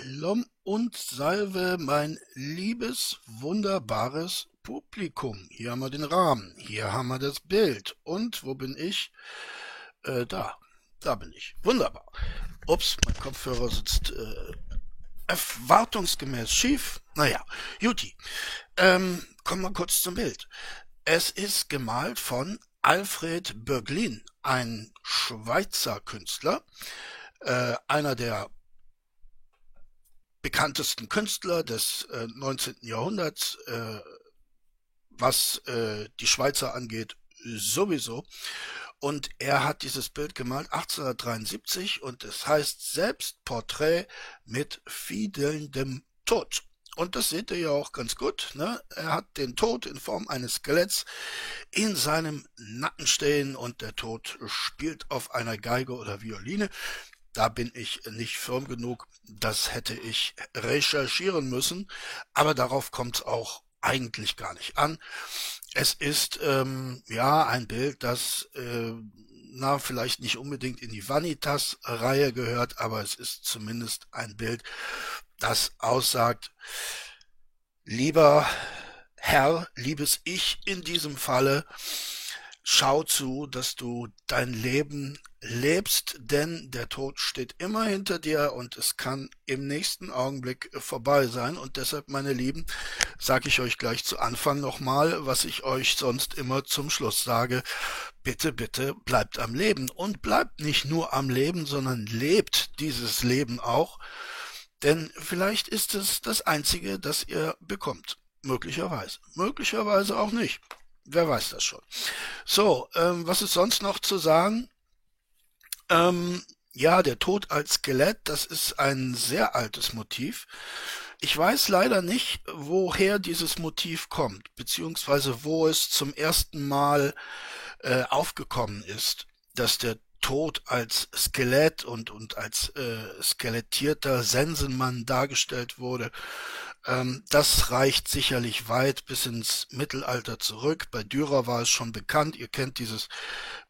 Shalom und Salve, mein liebes, wunderbares Publikum. Hier haben wir den Rahmen, hier haben wir das Bild. Und wo bin ich? Äh, da, da bin ich. Wunderbar. Ups, mein Kopfhörer sitzt äh, erwartungsgemäß schief. Naja, Juti. Ähm, kommen wir kurz zum Bild. Es ist gemalt von Alfred Böglin, ein Schweizer Künstler, äh, einer der bekanntesten Künstler des äh, 19. Jahrhunderts, äh, was äh, die Schweizer angeht, sowieso. Und er hat dieses Bild gemalt 1873 und es heißt Selbstporträt mit fiedelndem Tod. Und das seht ihr ja auch ganz gut. Ne? Er hat den Tod in Form eines Skeletts in seinem Nacken stehen und der Tod spielt auf einer Geige oder Violine. Da bin ich nicht firm genug. Das hätte ich recherchieren müssen. Aber darauf kommt es auch eigentlich gar nicht an. Es ist ähm, ja ein Bild, das äh, na vielleicht nicht unbedingt in die Vanitas-Reihe gehört, aber es ist zumindest ein Bild, das aussagt, lieber Herr, liebes Ich in diesem Falle, schau zu, dass du dein Leben lebst, denn der Tod steht immer hinter dir und es kann im nächsten Augenblick vorbei sein. Und deshalb, meine Lieben, sage ich euch gleich zu Anfang nochmal, was ich euch sonst immer zum Schluss sage. Bitte, bitte bleibt am Leben und bleibt nicht nur am Leben, sondern lebt dieses Leben auch. Denn vielleicht ist es das Einzige, das ihr bekommt. Möglicherweise. Möglicherweise auch nicht. Wer weiß das schon. So, ähm, was ist sonst noch zu sagen? Ähm, ja, der Tod als Skelett, das ist ein sehr altes Motiv. Ich weiß leider nicht, woher dieses Motiv kommt, beziehungsweise wo es zum ersten Mal äh, aufgekommen ist, dass der Tod als Skelett und, und als äh, skelettierter Sensenmann dargestellt wurde. Ähm, das reicht sicherlich weit bis ins Mittelalter zurück. Bei Dürer war es schon bekannt. Ihr kennt dieses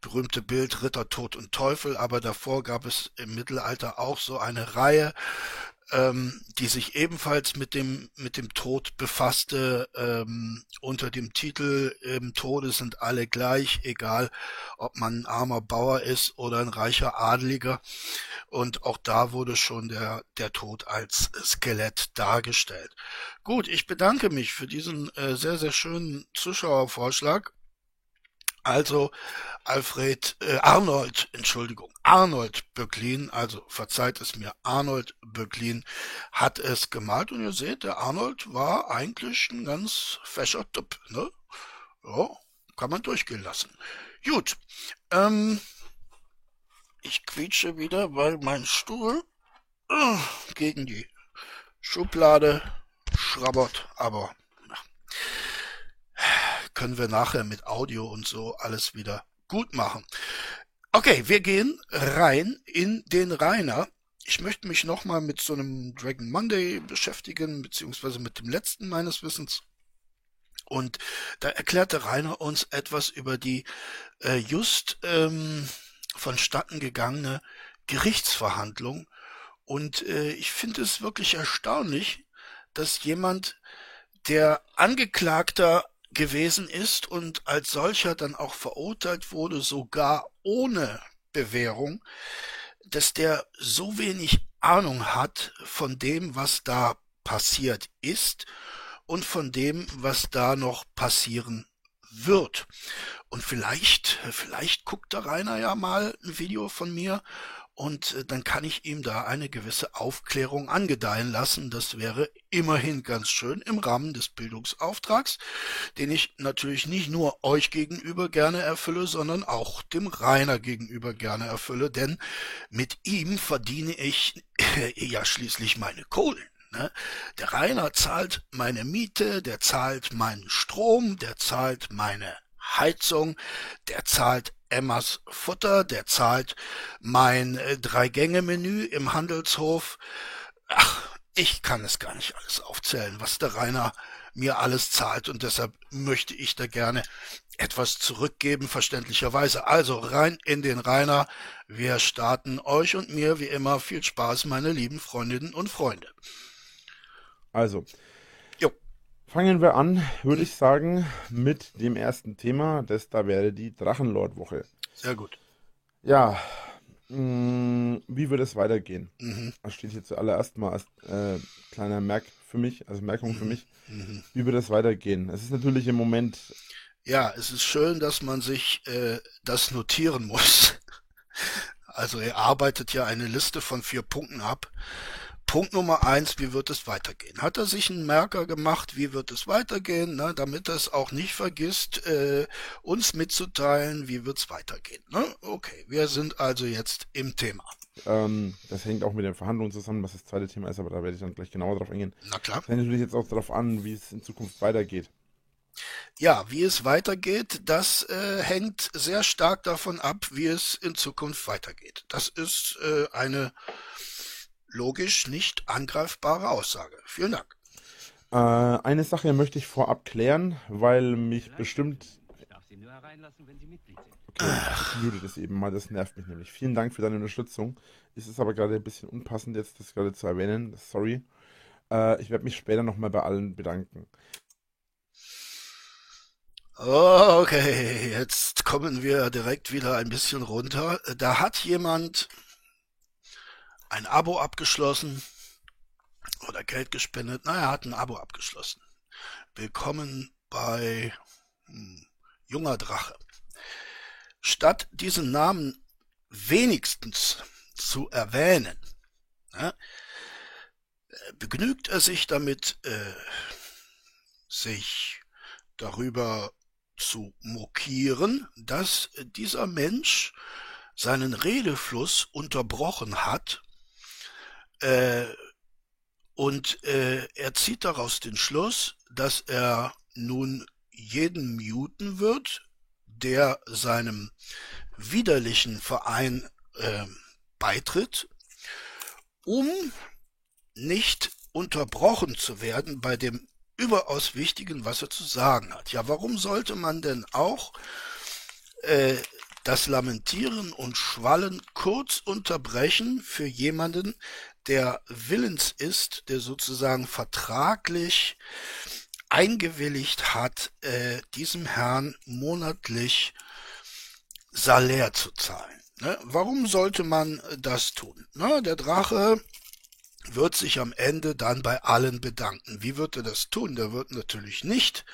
berühmte Bild Ritter, Tod und Teufel, aber davor gab es im Mittelalter auch so eine Reihe ähm, die sich ebenfalls mit dem mit dem Tod befasste ähm, unter dem Titel im Tode sind alle gleich, egal ob man ein armer Bauer ist oder ein reicher Adliger. Und auch da wurde schon der der Tod als Skelett dargestellt. Gut, ich bedanke mich für diesen äh, sehr sehr schönen Zuschauervorschlag. Also Alfred äh, Arnold, Entschuldigung, Arnold Böcklin, also verzeiht es mir, Arnold Böcklin hat es gemalt und ihr seht, der Arnold war eigentlich ein ganz fescher Typ, ne? Ja, kann man durchgehen lassen. Gut, ähm, ich quietsche wieder, weil mein Stuhl äh, gegen die Schublade schrabbert, aber können wir nachher mit Audio und so alles wieder gut machen. Okay, wir gehen rein in den Rainer. Ich möchte mich nochmal mit so einem Dragon Monday beschäftigen, beziehungsweise mit dem letzten meines Wissens. Und da erklärte Rainer uns etwas über die äh, just ähm, vonstatten gegangene Gerichtsverhandlung. Und äh, ich finde es wirklich erstaunlich, dass jemand, der Angeklagter gewesen ist und als solcher dann auch verurteilt wurde, sogar ohne Bewährung, dass der so wenig Ahnung hat von dem, was da passiert ist und von dem, was da noch passieren wird. Und vielleicht, vielleicht guckt der Rainer ja mal ein Video von mir und äh, dann kann ich ihm da eine gewisse Aufklärung angedeihen lassen. Das wäre immerhin ganz schön im Rahmen des Bildungsauftrags, den ich natürlich nicht nur euch gegenüber gerne erfülle, sondern auch dem Rainer gegenüber gerne erfülle, denn mit ihm verdiene ich äh, ja schließlich meine Kohlen. Ne? Der Rainer zahlt meine Miete, der zahlt meinen Strom, der zahlt meine Heizung, der zahlt Emmas Futter, der zahlt mein äh, Drei-Gänge-Menü im Handelshof. Ach, ich kann es gar nicht alles aufzählen, was der Rainer mir alles zahlt und deshalb möchte ich da gerne etwas zurückgeben, verständlicherweise. Also rein in den Rainer. Wir starten euch und mir wie immer viel Spaß, meine lieben Freundinnen und Freunde. Also. Fangen wir an, würde ich sagen, mit dem ersten Thema. Das da wäre die Drachenlord-Woche. Sehr gut. Ja, mh, mm, wie wird es weitergehen? Mhm. Das steht hier zuallererst mal als äh, kleiner Merk für mich, also Merkung für mhm. mich. Mhm. Wie wird es weitergehen? Es ist natürlich im Moment ja, es ist schön, dass man sich äh, das notieren muss. Also er arbeitet ja eine Liste von vier Punkten ab. Punkt Nummer eins, wie wird es weitergehen? Hat er sich einen Merker gemacht, wie wird es weitergehen, ne, damit er es auch nicht vergisst, äh, uns mitzuteilen, wie wird es weitergehen. Ne? Okay, wir sind also jetzt im Thema. Ähm, das hängt auch mit den Verhandlungen zusammen, was das zweite Thema ist, aber da werde ich dann gleich genauer drauf eingehen. Na klar. Das hängt natürlich jetzt auch darauf an, wie es in Zukunft weitergeht. Ja, wie es weitergeht, das äh, hängt sehr stark davon ab, wie es in Zukunft weitergeht. Das ist äh, eine logisch nicht angreifbare Aussage. Vielen Dank. Äh, eine Sache möchte ich vorab klären, weil mich bestimmt. Ich darf Sie nur hereinlassen, wenn Sie Mitglied sind. Okay, ich mute das eben mal, das nervt mich nämlich. Vielen Dank für deine Unterstützung. Ist es aber gerade ein bisschen unpassend, jetzt das gerade zu erwähnen. Sorry. Äh, ich werde mich später nochmal bei allen bedanken. Okay, jetzt kommen wir direkt wieder ein bisschen runter. Da hat jemand ein Abo abgeschlossen oder Geld gespendet. Na, er hat ein Abo abgeschlossen. Willkommen bei hm, Junger Drache. Statt diesen Namen wenigstens zu erwähnen, ja, begnügt er sich damit, äh, sich darüber zu mokieren, dass dieser Mensch seinen Redefluss unterbrochen hat äh, und äh, er zieht daraus den Schluss, dass er nun jeden muten wird, der seinem widerlichen Verein äh, beitritt, um nicht unterbrochen zu werden bei dem überaus Wichtigen, was er zu sagen hat. Ja, warum sollte man denn auch äh, das Lamentieren und Schwallen kurz unterbrechen für jemanden, der willens ist, der sozusagen vertraglich eingewilligt hat, äh, diesem Herrn monatlich Salär zu zahlen. Ne? Warum sollte man das tun? Ne? Der Drache wird sich am Ende dann bei allen bedanken. Wie wird er das tun? Der wird natürlich nicht,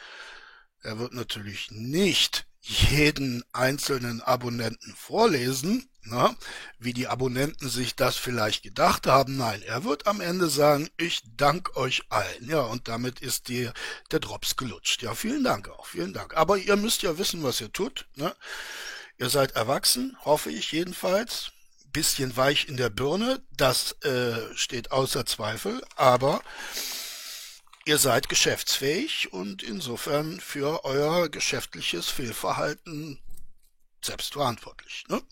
er wird natürlich nicht jeden einzelnen Abonnenten vorlesen, na, wie die Abonnenten sich das vielleicht gedacht haben. Nein, er wird am Ende sagen, ich danke euch allen. Ja, und damit ist die, der Drops gelutscht. Ja, vielen Dank auch, vielen Dank. Aber ihr müsst ja wissen, was ihr tut. Ne? Ihr seid erwachsen, hoffe ich jedenfalls bisschen weich in der Birne, das äh, steht außer Zweifel, aber ihr seid geschäftsfähig und insofern für euer geschäftliches Fehlverhalten selbstverantwortlich. Ne?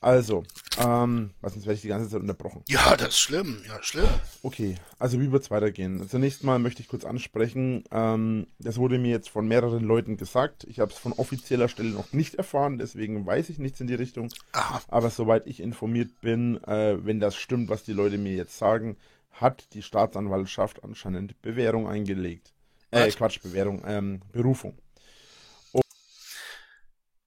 Also, ähm, was sonst werde ich die ganze Zeit unterbrochen. Ja, das ist schlimm, ja, schlimm. Okay, also wie wird es weitergehen? Zunächst mal möchte ich kurz ansprechen, ähm, das wurde mir jetzt von mehreren Leuten gesagt. Ich habe es von offizieller Stelle noch nicht erfahren, deswegen weiß ich nichts in die Richtung. Aha. Aber soweit ich informiert bin, äh, wenn das stimmt, was die Leute mir jetzt sagen, hat die Staatsanwaltschaft anscheinend Bewährung eingelegt. Äh, was? Quatsch, Bewährung, ähm, Berufung.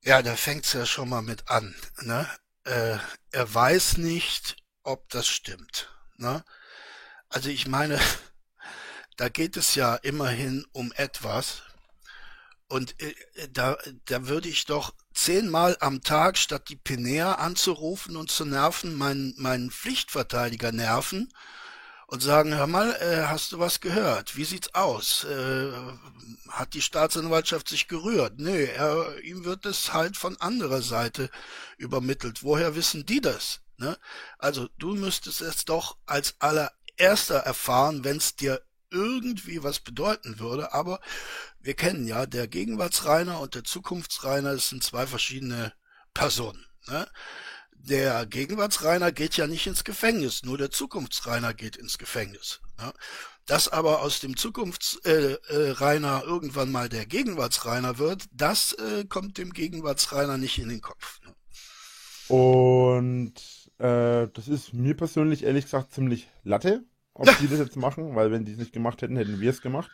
Ja, da fängt's ja schon mal mit an, ne? äh, er weiß nicht, ob das stimmt. Ne? Also ich meine, da geht es ja immerhin um etwas. Und äh, da, da würde ich doch zehnmal am Tag, statt die Pinea anzurufen und zu nerven, meinen, meinen Pflichtverteidiger nerven und sagen, hör mal, äh, hast du was gehört? Wie sieht's aus? Äh, hat die Staatsanwaltschaft sich gerührt? Nö, er, ihm wird es halt von anderer Seite übermittelt. Woher wissen die das? Ne? Also du müsstest es doch als allererster erfahren, wenn es dir irgendwie was bedeuten würde, aber wir kennen ja, der Gegenwartsreiner und der Zukunftsreiner, das sind zwei verschiedene Personen. Ne? Der Gegenwartsreiner geht ja nicht ins Gefängnis, nur der Zukunftsreiner geht ins Gefängnis. Ne? Dass aber aus dem Zukunftsreiner äh, äh, irgendwann mal der Gegenwartsreiner wird, das äh, kommt dem Gegenwartsreiner nicht in den Kopf. Ne? Und äh, das ist mir persönlich ehrlich gesagt ziemlich Latte, ob die das jetzt machen, weil wenn die es nicht gemacht hätten, hätten wir es gemacht.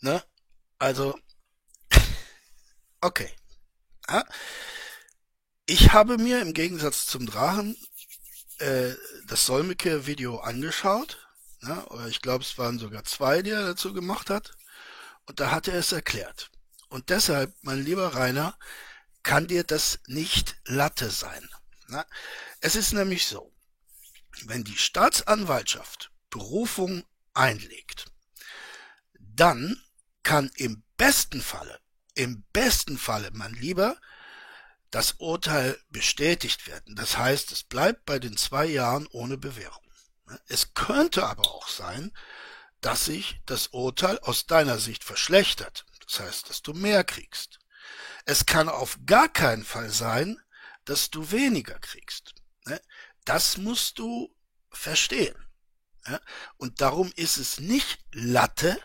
Ne? Also, okay. Ja? Ich habe mir im Gegensatz zum Drachen äh, das Solmecke-Video angeschaut. Ne? Oder ich glaube, es waren sogar zwei, die er dazu gemacht hat. Und da hat er es erklärt. Und deshalb, mein lieber Rainer, kann dir das nicht Latte sein. Ne? Es ist nämlich so, wenn die Staatsanwaltschaft Berufung einlegt, dann kann im besten Falle, im besten Falle, mein Lieber, das Urteil bestätigt werden. Das heißt, es bleibt bei den zwei Jahren ohne Bewährung. Es könnte aber auch sein, dass sich das Urteil aus deiner Sicht verschlechtert. Das heißt, dass du mehr kriegst. Es kann auf gar keinen Fall sein, dass du weniger kriegst. Das musst du verstehen. Und darum ist es nicht Latte,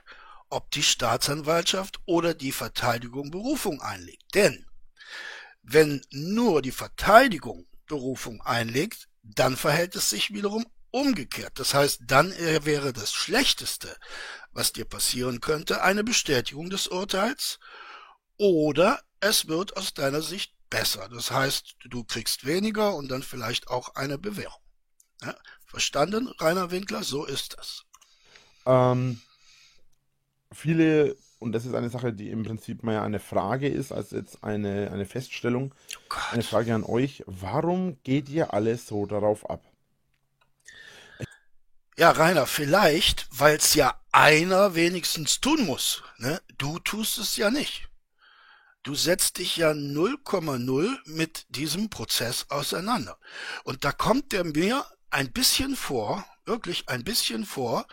ob die Staatsanwaltschaft oder die Verteidigung Berufung einlegt. Denn wenn nur die Verteidigung Berufung einlegt, dann verhält es sich wiederum umgekehrt. Das heißt, dann wäre das Schlechteste, was dir passieren könnte, eine Bestätigung des Urteils oder es wird aus deiner Sicht besser. Das heißt, du kriegst weniger und dann vielleicht auch eine Bewährung. Ja? Verstanden, Rainer Winkler? So ist das. Ähm, viele, und das ist eine Sache, die im Prinzip mehr eine Frage ist, als jetzt eine, eine Feststellung, oh eine Frage an euch, warum geht ihr alles so darauf ab? Ja, Rainer, vielleicht, weil es ja einer wenigstens tun muss. Ne? Du tust es ja nicht. Du setzt dich ja 0,0 mit diesem Prozess auseinander. Und da kommt der mir ein bisschen vor, wirklich ein bisschen vor,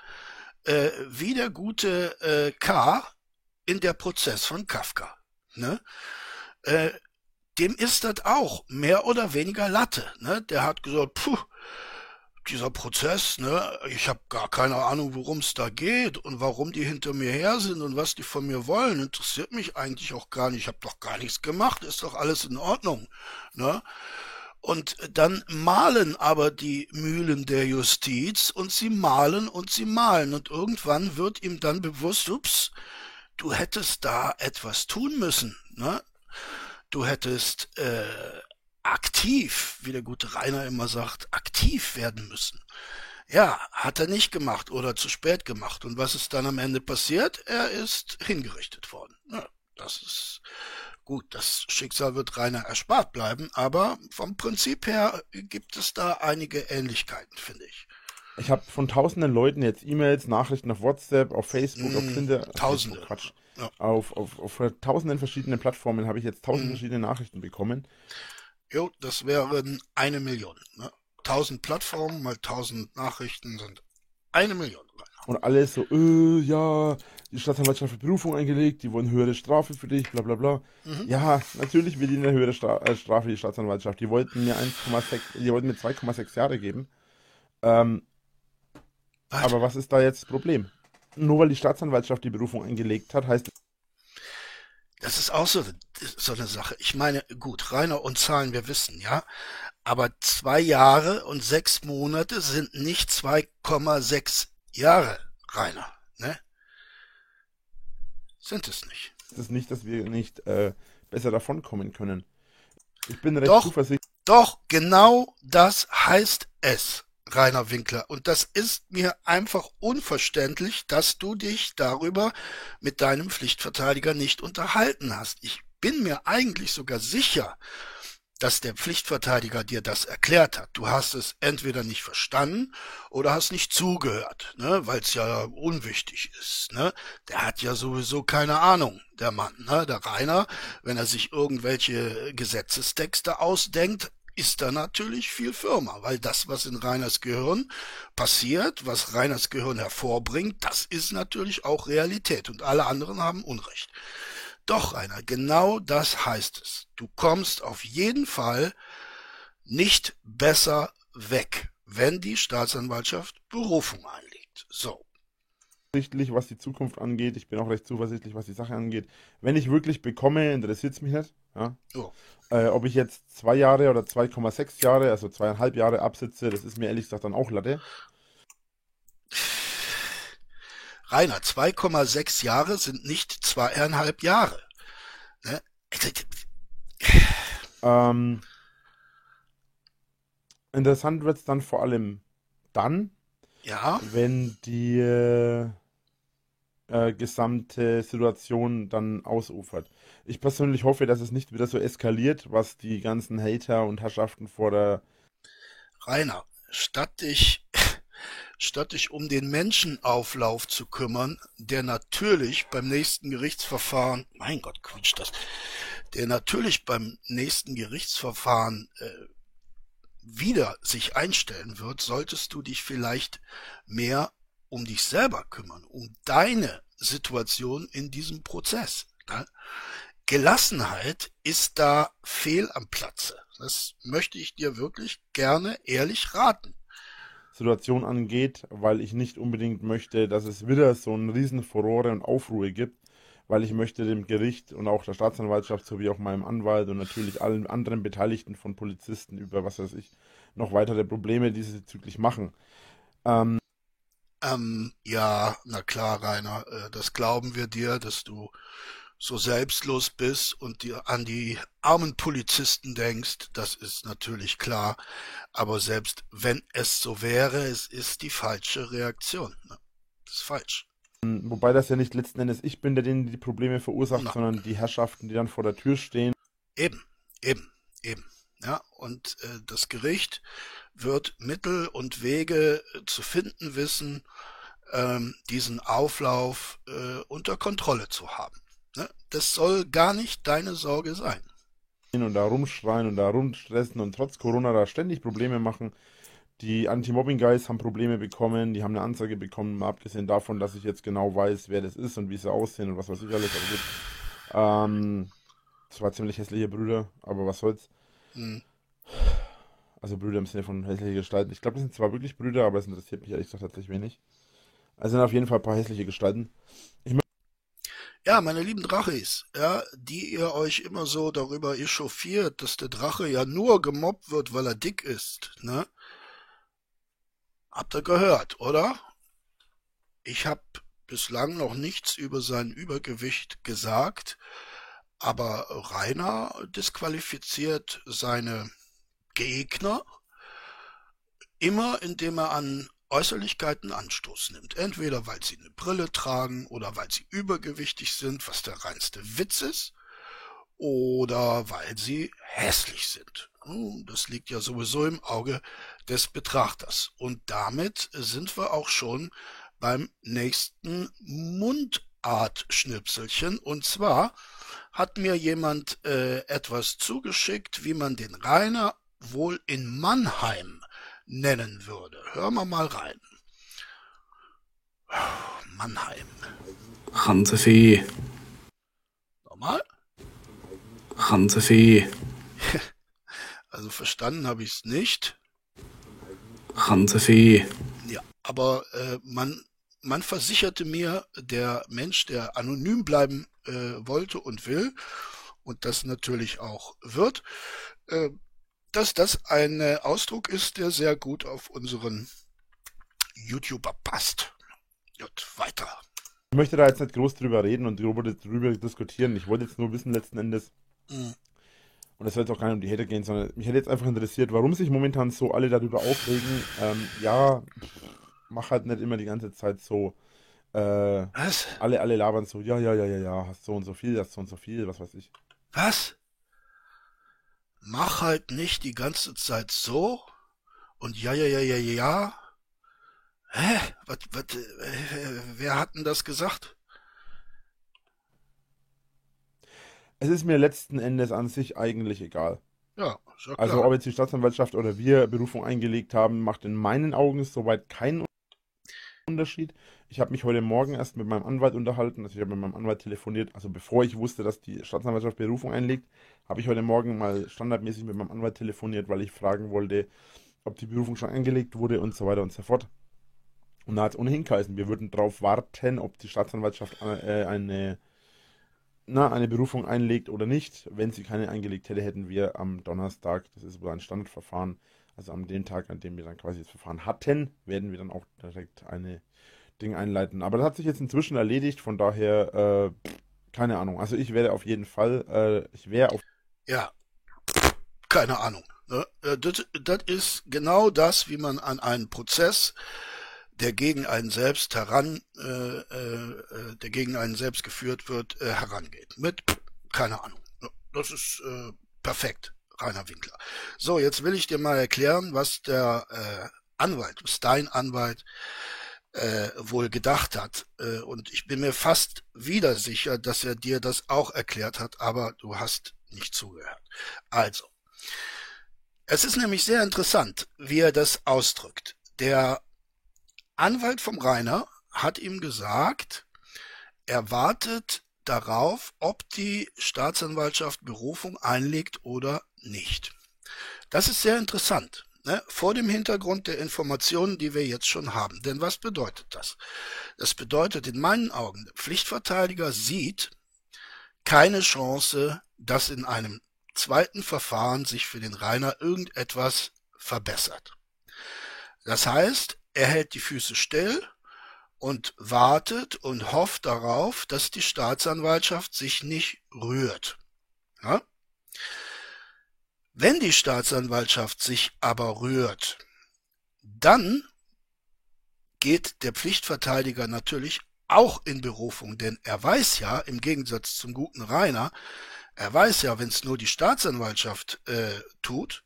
äh, wie der gute äh, K in der Prozess von Kafka. Ne? Äh, dem ist das auch mehr oder weniger Latte. Ne? Der hat gesagt, puh, dieser Prozess, ne, ich habe gar keine Ahnung, worum es da geht und warum die hinter mir her sind und was die von mir wollen, interessiert mich eigentlich auch gar nicht. Ich habe doch gar nichts gemacht, ist doch alles in Ordnung. Ne? Und dann malen aber die Mühlen der Justiz und sie malen und sie malen. Und irgendwann wird ihm dann bewusst, ups, du hättest da etwas tun müssen. Ne? Du hättest äh, aktiv, wie der gute Rainer immer sagt, aktiv werden müssen. Ja, hat er nicht gemacht oder zu spät gemacht. Und was ist dann am Ende passiert? Er ist hingerichtet worden. Ja, das ist Gut, das Schicksal wird Rainer erspart bleiben, aber vom Prinzip her gibt es da einige Ähnlichkeiten, finde ich. Ich habe von tausenden Leuten jetzt E-Mails, Nachrichten auf WhatsApp, auf Facebook, mm, auf Tinder. Tausende. Quatsch. Ja. Auf, auf, auf tausenden verschiedenen Plattformen habe ich jetzt tausend mm. verschiedene Nachrichten bekommen. Jo, das wären eine Million. Ne? Tausend Plattformen mal tausend Nachrichten sind eine Million. Und alles so, äh, ja, die Staatsanwaltschaft hat Berufung eingelegt, die wollen höhere Strafe für dich, bla bla bla. Mhm. Ja, natürlich will die eine höhere Stra äh, Strafe, die Staatsanwaltschaft. Die wollten mir 1,6, die wollten mir 2,6 Jahre geben. Ähm, aber was ist da jetzt das Problem? Nur weil die Staatsanwaltschaft die Berufung eingelegt hat, heißt das ist auch so, so eine Sache. Ich meine, gut, Rainer und Zahlen, wir wissen, ja. Aber zwei Jahre und sechs Monate sind nicht 2,6 Jahre, Rainer, ne? sind es nicht. Ist nicht, dass wir nicht äh, besser davonkommen können. Ich bin recht doch, zuversichtlich. Doch, genau das heißt es, Rainer Winkler. Und das ist mir einfach unverständlich, dass du dich darüber mit deinem Pflichtverteidiger nicht unterhalten hast. Ich bin mir eigentlich sogar sicher, dass der Pflichtverteidiger dir das erklärt hat. Du hast es entweder nicht verstanden oder hast nicht zugehört, ne, weil es ja unwichtig ist. Ne? Der hat ja sowieso keine Ahnung, der Mann. Ne? Der Rainer, wenn er sich irgendwelche Gesetzestexte ausdenkt, ist da natürlich viel firmer, weil das, was in Reiners Gehirn passiert, was Reiners Gehirn hervorbringt, das ist natürlich auch Realität und alle anderen haben Unrecht. Doch, Rainer, genau das heißt es. Du kommst auf jeden Fall nicht besser weg, wenn die Staatsanwaltschaft Berufung einlegt. So. Zuversichtlich, was die Zukunft angeht. Ich bin auch recht zuversichtlich, was die Sache angeht. Wenn ich wirklich bekomme, interessiert es mich nicht. Ja? Oh. Äh, ob ich jetzt zwei Jahre oder 2,6 Jahre, also zweieinhalb Jahre absitze, das ist mir ehrlich gesagt dann auch Latte. Rainer, 2,6 Jahre sind nicht zweieinhalb Jahre. Ne? Ähm, interessant wird es dann vor allem dann, ja? wenn die äh, gesamte Situation dann ausufert. Ich persönlich hoffe, dass es nicht wieder so eskaliert, was die ganzen Hater und Herrschaften vor der Rainer, statt dich statt dich um den Menschenauflauf zu kümmern, der natürlich beim nächsten Gerichtsverfahren, mein Gott, quietscht das, der natürlich beim nächsten Gerichtsverfahren äh, wieder sich einstellen wird, solltest du dich vielleicht mehr um dich selber kümmern, um deine Situation in diesem Prozess. Ne? Gelassenheit ist da fehl am Platze. Das möchte ich dir wirklich gerne ehrlich raten. Situation angeht, weil ich nicht unbedingt möchte, dass es wieder so ein riesen Furore und Aufruhr gibt, weil ich möchte dem Gericht und auch der Staatsanwaltschaft sowie auch meinem Anwalt und natürlich allen anderen Beteiligten von Polizisten über was weiß ich noch weitere Probleme diesbezüglich machen. Ähm, ähm, ja, na klar, Rainer, äh, das glauben wir dir, dass du so selbstlos bist und dir an die armen Polizisten denkst, das ist natürlich klar. Aber selbst wenn es so wäre, es ist die falsche Reaktion. Ne? Das ist falsch. Wobei das ja nicht letzten Endes ich bin, der denen die Probleme verursacht, Na. sondern die Herrschaften, die dann vor der Tür stehen. Eben, eben, eben. Ja, und äh, das Gericht wird Mittel und Wege äh, zu finden wissen, ähm, diesen Auflauf äh, unter Kontrolle zu haben. Ne? Das soll gar nicht deine Sorge sein. Und da rumschreien und da rumstressen und trotz Corona da ständig Probleme machen. Die Anti-Mobbing-Guys haben Probleme bekommen, die haben eine Anzeige bekommen, mal abgesehen davon, dass ich jetzt genau weiß, wer das ist und wie sie aussehen und was weiß ich alles. Aber gut. Ähm, zwei ziemlich hässliche Brüder, aber was soll's. Mhm. Also Brüder im Sinne von hässliche Gestalten. Ich glaube, das sind zwar wirklich Brüder, aber es interessiert mich ehrlich gesagt tatsächlich wenig. Also sind auf jeden Fall ein paar hässliche Gestalten. Ich ja, meine lieben Drachis, ja, die ihr euch immer so darüber echauffiert, dass der Drache ja nur gemobbt wird, weil er dick ist, ne? Habt ihr gehört, oder? Ich hab bislang noch nichts über sein Übergewicht gesagt, aber Rainer disqualifiziert seine Gegner immer, indem er an Äußerlichkeiten Anstoß nimmt. Entweder weil sie eine Brille tragen oder weil sie übergewichtig sind, was der reinste Witz ist, oder weil sie hässlich sind. Hm, das liegt ja sowieso im Auge des Betrachters. Und damit sind wir auch schon beim nächsten Mundartschnipselchen. Und zwar hat mir jemand äh, etwas zugeschickt, wie man den Rainer wohl in Mannheim nennen würde. Hören wir mal rein. Mannheim. Hansefee. Nochmal? Hansefee. Also verstanden habe ich es nicht. Hansefee. Ja, aber äh, man, man versicherte mir, der Mensch, der anonym bleiben äh, wollte und will, und das natürlich auch wird, äh, dass das ein äh, Ausdruck ist, der sehr gut auf unseren YouTuber passt. Gut, weiter. Ich möchte da jetzt nicht groß drüber reden und drüber, diskutieren. Ich wollte jetzt nur wissen, letzten Endes, mhm. und es soll jetzt auch gar nicht um die Hater gehen, sondern mich hätte jetzt einfach interessiert, warum sich momentan so alle darüber aufregen. Ähm, ja, mach halt nicht immer die ganze Zeit so. Äh, was? Alle, alle labern so, ja, ja, ja, ja, ja, hast so und so viel, hast so und so viel, was weiß ich. Was? mach halt nicht die ganze Zeit so und ja, ja, ja, ja, ja. Hä? Was, was, äh, wer hat denn das gesagt? Es ist mir letzten Endes an sich eigentlich egal. Ja, Also ob jetzt die Staatsanwaltschaft oder wir Berufung eingelegt haben, macht in meinen Augen soweit keinen Unterschied. Ich habe mich heute Morgen erst mit meinem Anwalt unterhalten, also ich habe mit meinem Anwalt telefoniert, also bevor ich wusste, dass die Staatsanwaltschaft Berufung einlegt, habe ich heute Morgen mal standardmäßig mit meinem Anwalt telefoniert, weil ich fragen wollte, ob die Berufung schon eingelegt wurde und so weiter und so fort. Und da hat es ohnehin geheißen, wir würden darauf warten, ob die Staatsanwaltschaft äh, eine, na, eine Berufung einlegt oder nicht. Wenn sie keine eingelegt hätte, hätten wir am Donnerstag, das ist wohl ein Standardverfahren, also am den Tag, an dem wir dann quasi das Verfahren hatten, werden wir dann auch direkt eine Ding einleiten. Aber das hat sich jetzt inzwischen erledigt, von daher, äh, keine Ahnung. Also ich werde auf jeden Fall, äh, ich wäre auf. Ja, keine Ahnung. Ne? Äh, das, ist genau das, wie man an einen Prozess, der gegen einen selbst heran, äh, äh, der gegen einen selbst geführt wird, herangeht. Mit, keine Ahnung. Ne? Das ist perfekt, Rainer Winkler. So, jetzt will ich dir mal erklären, was der äh, Anwalt, Stein Anwalt, äh, wohl gedacht hat. Äh, und ich bin mir fast wieder sicher, dass er dir das auch erklärt hat, aber du hast nicht zugehört. Also, es ist nämlich sehr interessant, wie er das ausdrückt. Der Anwalt vom Rainer hat ihm gesagt, er wartet darauf, ob die Staatsanwaltschaft Berufung einlegt oder nicht. Das ist sehr interessant, ne? vor dem Hintergrund der Informationen, die wir jetzt schon haben. Denn was bedeutet das? Das bedeutet in meinen Augen, der Pflichtverteidiger sieht keine Chance, dass in einem zweiten Verfahren sich für den Rainer irgendetwas verbessert. Das heißt, er hält die Füße still und wartet und hofft darauf, dass die Staatsanwaltschaft sich nicht rührt. Ja? Wenn die Staatsanwaltschaft sich aber rührt, dann geht der Pflichtverteidiger natürlich auch in Berufung, denn er weiß ja, im Gegensatz zum guten Rainer, er weiß ja, wenn es nur die Staatsanwaltschaft äh, tut,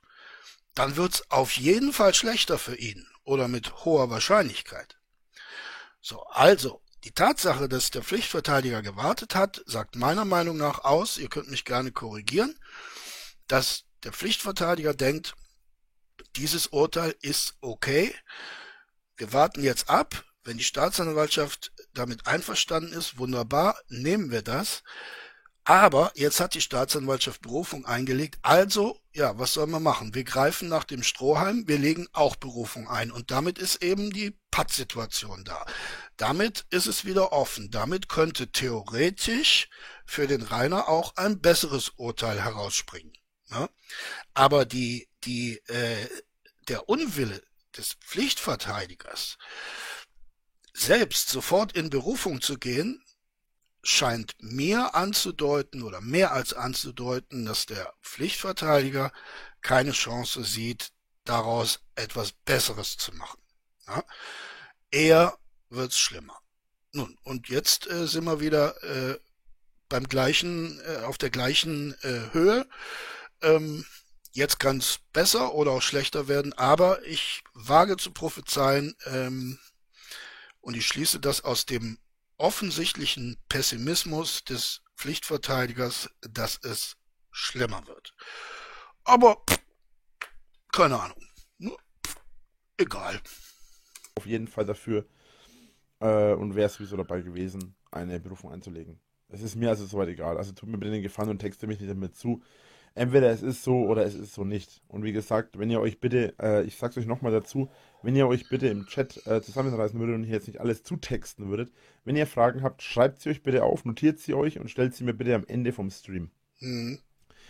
dann wird's auf jeden Fall schlechter für ihn oder mit hoher Wahrscheinlichkeit. So, also, die Tatsache, dass der Pflichtverteidiger gewartet hat, sagt meiner Meinung nach aus, ihr könnt mich gerne korrigieren, dass der Pflichtverteidiger denkt, dieses Urteil ist okay. Wir warten jetzt ab. Wenn die Staatsanwaltschaft damit einverstanden ist, wunderbar, nehmen wir das. Aber jetzt hat die Staatsanwaltschaft Berufung eingelegt. Also, ja, was sollen wir machen? Wir greifen nach dem Strohhalm, wir legen auch Berufung ein. Und damit ist eben die Pattsituation da. Damit ist es wieder offen. Damit könnte theoretisch für den Rainer auch ein besseres Urteil herausspringen. Ja? Aber die, die, äh, der Unwille des Pflichtverteidigers, selbst sofort in Berufung zu gehen, scheint mir anzudeuten oder mehr als anzudeuten, dass der Pflichtverteidiger keine Chance sieht, daraus etwas Besseres zu machen. Ja? Eher wird's schlimmer. Nun, und jetzt äh, sind wir wieder äh, beim gleichen, äh, auf der gleichen äh, Höhe. Ähm, jetzt kann es besser oder auch schlechter werden, aber ich wage zu prophezeien, ähm, und ich schließe das aus dem offensichtlichen Pessimismus des Pflichtverteidigers, dass es schlimmer wird. Aber keine Ahnung. egal. Auf jeden Fall dafür äh, und wäre sowieso dabei gewesen, eine Berufung einzulegen. Es ist mir also soweit egal. Also tut mir bitte den Gefallen und texte mich nicht damit zu entweder es ist so oder es ist so nicht. Und wie gesagt, wenn ihr euch bitte, äh, ich sag's euch nochmal dazu, wenn ihr euch bitte im Chat äh, zusammenreißen würdet und hier jetzt nicht alles zutexten würdet, wenn ihr Fragen habt, schreibt sie euch bitte auf, notiert sie euch und stellt sie mir bitte am Ende vom Stream. Mhm.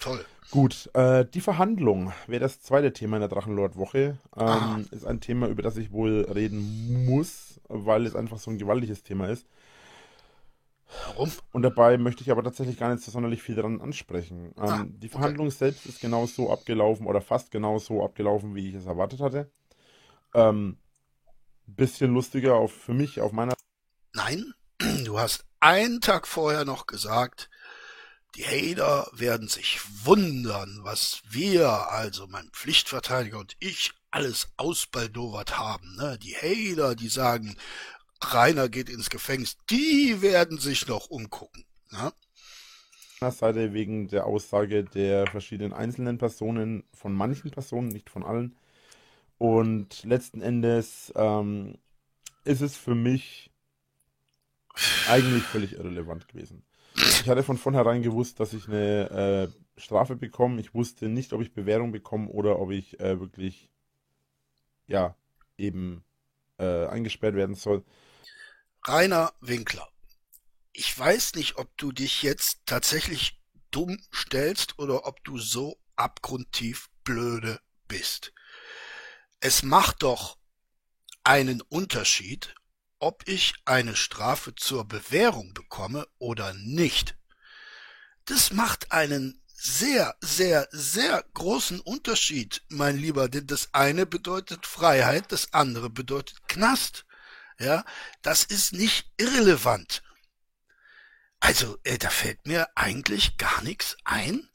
Toll. Gut, äh, die Verhandlung wäre das zweite Thema in der Drachenlord-Woche. Ähm, ist ein Thema, über das ich wohl reden muss, weil es einfach so ein gewaltiges Thema ist. Warum? Und dabei möchte ich aber tatsächlich gar nicht so sonderlich viel daran ansprechen. Ähm, ah, die Verhandlung okay. selbst ist genau so abgelaufen oder fast genau so abgelaufen, wie ich es erwartet hatte. Ähm, bisschen lustiger auf, für mich auf meiner. Nein, du hast einen Tag vorher noch gesagt, die Hater werden sich wundern, was wir, also mein Pflichtverteidiger und ich, alles ausbaldowert haben. Ne? Die Hater, die sagen, Rainer geht ins Gefängnis, die werden sich noch umgucken. Ja? Seite wegen der Aussage der verschiedenen einzelnen Personen, von manchen Personen, nicht von allen. Und letzten Endes ähm, ist es für mich eigentlich völlig irrelevant gewesen. Ich hatte von vornherein gewusst, dass ich eine äh, Strafe bekomme. Ich wusste nicht, ob ich Bewährung bekomme oder ob ich äh, wirklich, ja, eben äh, eingesperrt werden soll. Rainer Winkler, ich weiß nicht, ob du dich jetzt tatsächlich dumm stellst oder ob du so abgrundtief blöde bist. Es macht doch einen Unterschied, ob ich eine Strafe zur Bewährung bekomme oder nicht. Das macht einen sehr, sehr, sehr großen Unterschied, mein Lieber, denn das eine bedeutet Freiheit, das andere bedeutet Knast. Ja, das ist nicht irrelevant. Also, äh, da fällt mir eigentlich gar nichts ein.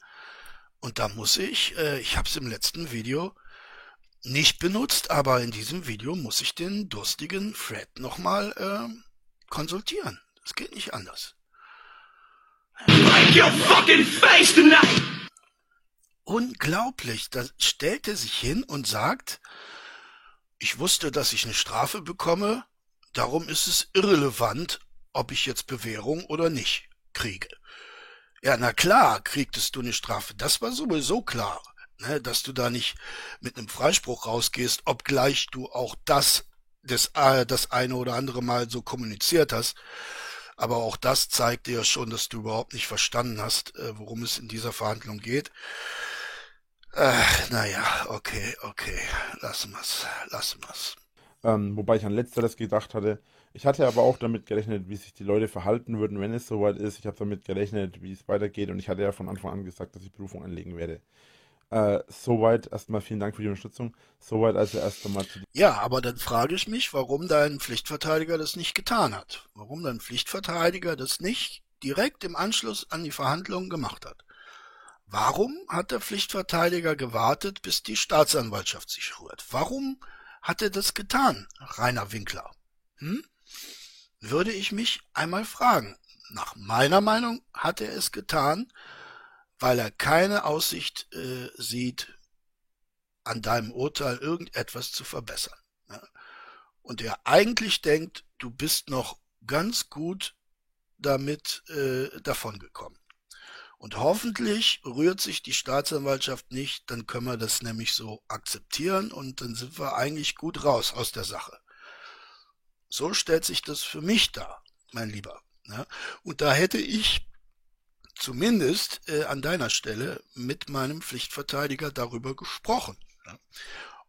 Und da muss ich, äh, ich habe es im letzten Video nicht benutzt, aber in diesem Video muss ich den durstigen Fred nochmal äh, konsultieren. Das geht nicht anders. Break your fucking face tonight! Unglaublich, da stellt er sich hin und sagt, ich wusste, dass ich eine Strafe bekomme, darum ist es irrelevant, ob ich jetzt Bewährung oder nicht kriege. Ja, na klar, kriegtest du eine Strafe, das war sowieso klar ne, dass du da nicht mit einem Freispruch rausgehst, obgleich du auch das, das, äh, das eine oder andere Mal so kommuniziert hast. Aber auch das zeigt dir schon, dass du überhaupt nicht verstanden hast, äh, worum es in dieser Verhandlung geht. Äh, naja, okay, okay, lassen wir's, lassen wir's. Ähm, wobei ich an letzteres gedacht hatte. Ich hatte aber auch damit gerechnet, wie sich die Leute verhalten würden, wenn es soweit ist. Ich habe damit gerechnet, wie es weitergeht und ich hatte ja von Anfang an gesagt, dass ich Berufung anlegen werde. Äh, soweit erstmal vielen Dank für die Unterstützung. Soweit also erst einmal zu Ja, aber dann frage ich mich, warum dein Pflichtverteidiger das nicht getan hat. Warum dein Pflichtverteidiger das nicht direkt im Anschluss an die Verhandlungen gemacht hat. Warum hat der Pflichtverteidiger gewartet, bis die Staatsanwaltschaft sich rührt? Warum hat er das getan, Rainer Winkler? Hm? Würde ich mich einmal fragen. Nach meiner Meinung hat er es getan, weil er keine Aussicht äh, sieht, an deinem Urteil irgendetwas zu verbessern. Ja? Und er eigentlich denkt, du bist noch ganz gut damit äh, davongekommen. Und hoffentlich rührt sich die Staatsanwaltschaft nicht, dann können wir das nämlich so akzeptieren und dann sind wir eigentlich gut raus aus der Sache. So stellt sich das für mich dar, mein Lieber. Ja? Und da hätte ich zumindest äh, an deiner Stelle mit meinem Pflichtverteidiger darüber gesprochen, ja,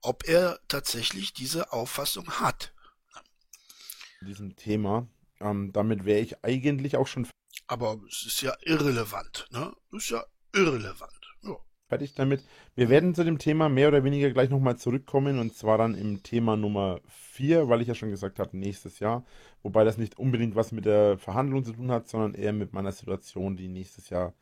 ob er tatsächlich diese Auffassung hat. In diesem Thema, ähm, damit wäre ich eigentlich auch schon. Aber es ist ja irrelevant, ne? Ist ja irrelevant. Ja. Fertig damit. Wir werden zu dem Thema mehr oder weniger gleich nochmal zurückkommen und zwar dann im Thema Nummer 4, weil ich ja schon gesagt habe, nächstes Jahr. Wobei das nicht unbedingt was mit der Verhandlung zu tun hat, sondern eher mit meiner Situation, die nächstes Jahr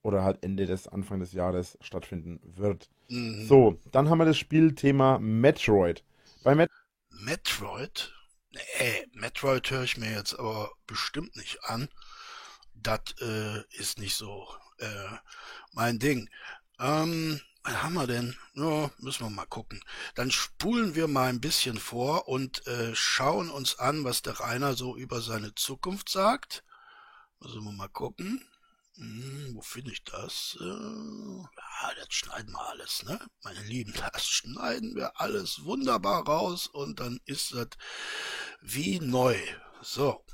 oder halt Ende des Anfang des Jahres stattfinden wird. Mhm. So, dann haben wir das Spielthema Metroid. Bei Met Metroid? Nee, Metroid höre ich mir jetzt aber bestimmt nicht an. Das äh, ist nicht so äh, mein Ding. Ähm, was haben wir denn? Ja, müssen wir mal gucken. Dann spulen wir mal ein bisschen vor und äh, schauen uns an, was der Rainer so über seine Zukunft sagt. Müssen wir mal gucken. Hm, wo finde ich das? Äh, ja, das schneiden wir alles, ne? Meine Lieben, das schneiden wir alles wunderbar raus und dann ist das wie neu. So,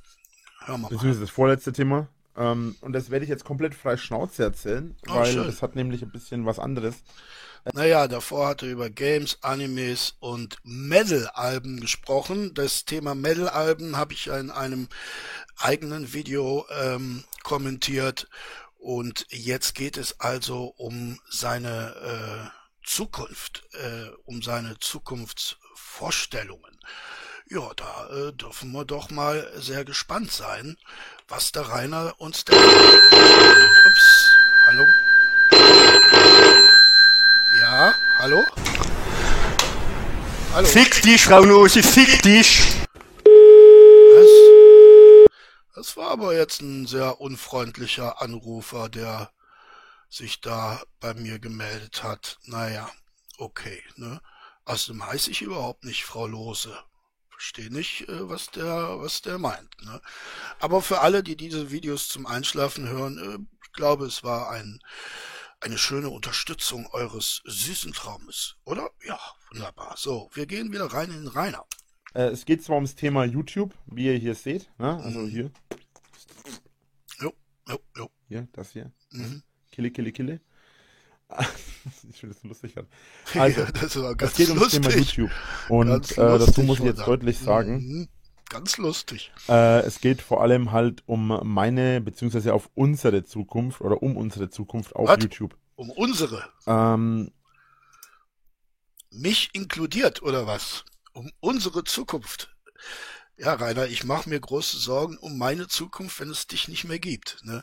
hören wir mal. Das ist das vorletzte Thema. Ähm, und das werde ich jetzt komplett frei Schnauze erzählen, oh, weil schön. das hat nämlich ein bisschen was anderes. Naja, davor hat er über Games, Animes und Metal-Alben gesprochen. Das Thema Metal-Alben habe ich in einem eigenen Video ähm, kommentiert. Und jetzt geht es also um seine äh, Zukunft, äh, um seine Zukunftsvorstellungen. Ja, da äh, dürfen wir doch mal sehr gespannt sein, was der Rainer uns da... Ups, hallo? Ja, hallo? Hallo? Fick dich, Frau Nose, fick dich! Was? Das war aber jetzt ein sehr unfreundlicher Anrufer, der sich da bei mir gemeldet hat. Naja, okay, ne? Außerdem heiße ich überhaupt nicht Frau Lose. Verstehe nicht, äh, was der, was der meint. Ne? Aber für alle, die diese Videos zum Einschlafen hören, äh, ich glaube, es war ein, eine schöne Unterstützung eures süßen Traumes, oder? Ja, wunderbar. So, wir gehen wieder rein in den Rainer. Äh, es geht zwar ums Thema YouTube, wie ihr hier seht, ne? also mhm. hier. Jo, jo, jo. Hier, das hier. Mhm. Kille, kille, kille. ich finde das so lustig. Also, ja, das es geht ums Thema YouTube. Und äh, dazu muss ich jetzt deutlich sagen. Mhm. Ganz lustig. Äh, es geht vor allem halt um meine, beziehungsweise auf unsere Zukunft oder um unsere Zukunft auf What? YouTube. Um unsere? Ähm, Mich inkludiert oder was? Um unsere Zukunft. Ja, Rainer, ich mache mir große Sorgen um meine Zukunft, wenn es dich nicht mehr gibt. Ne?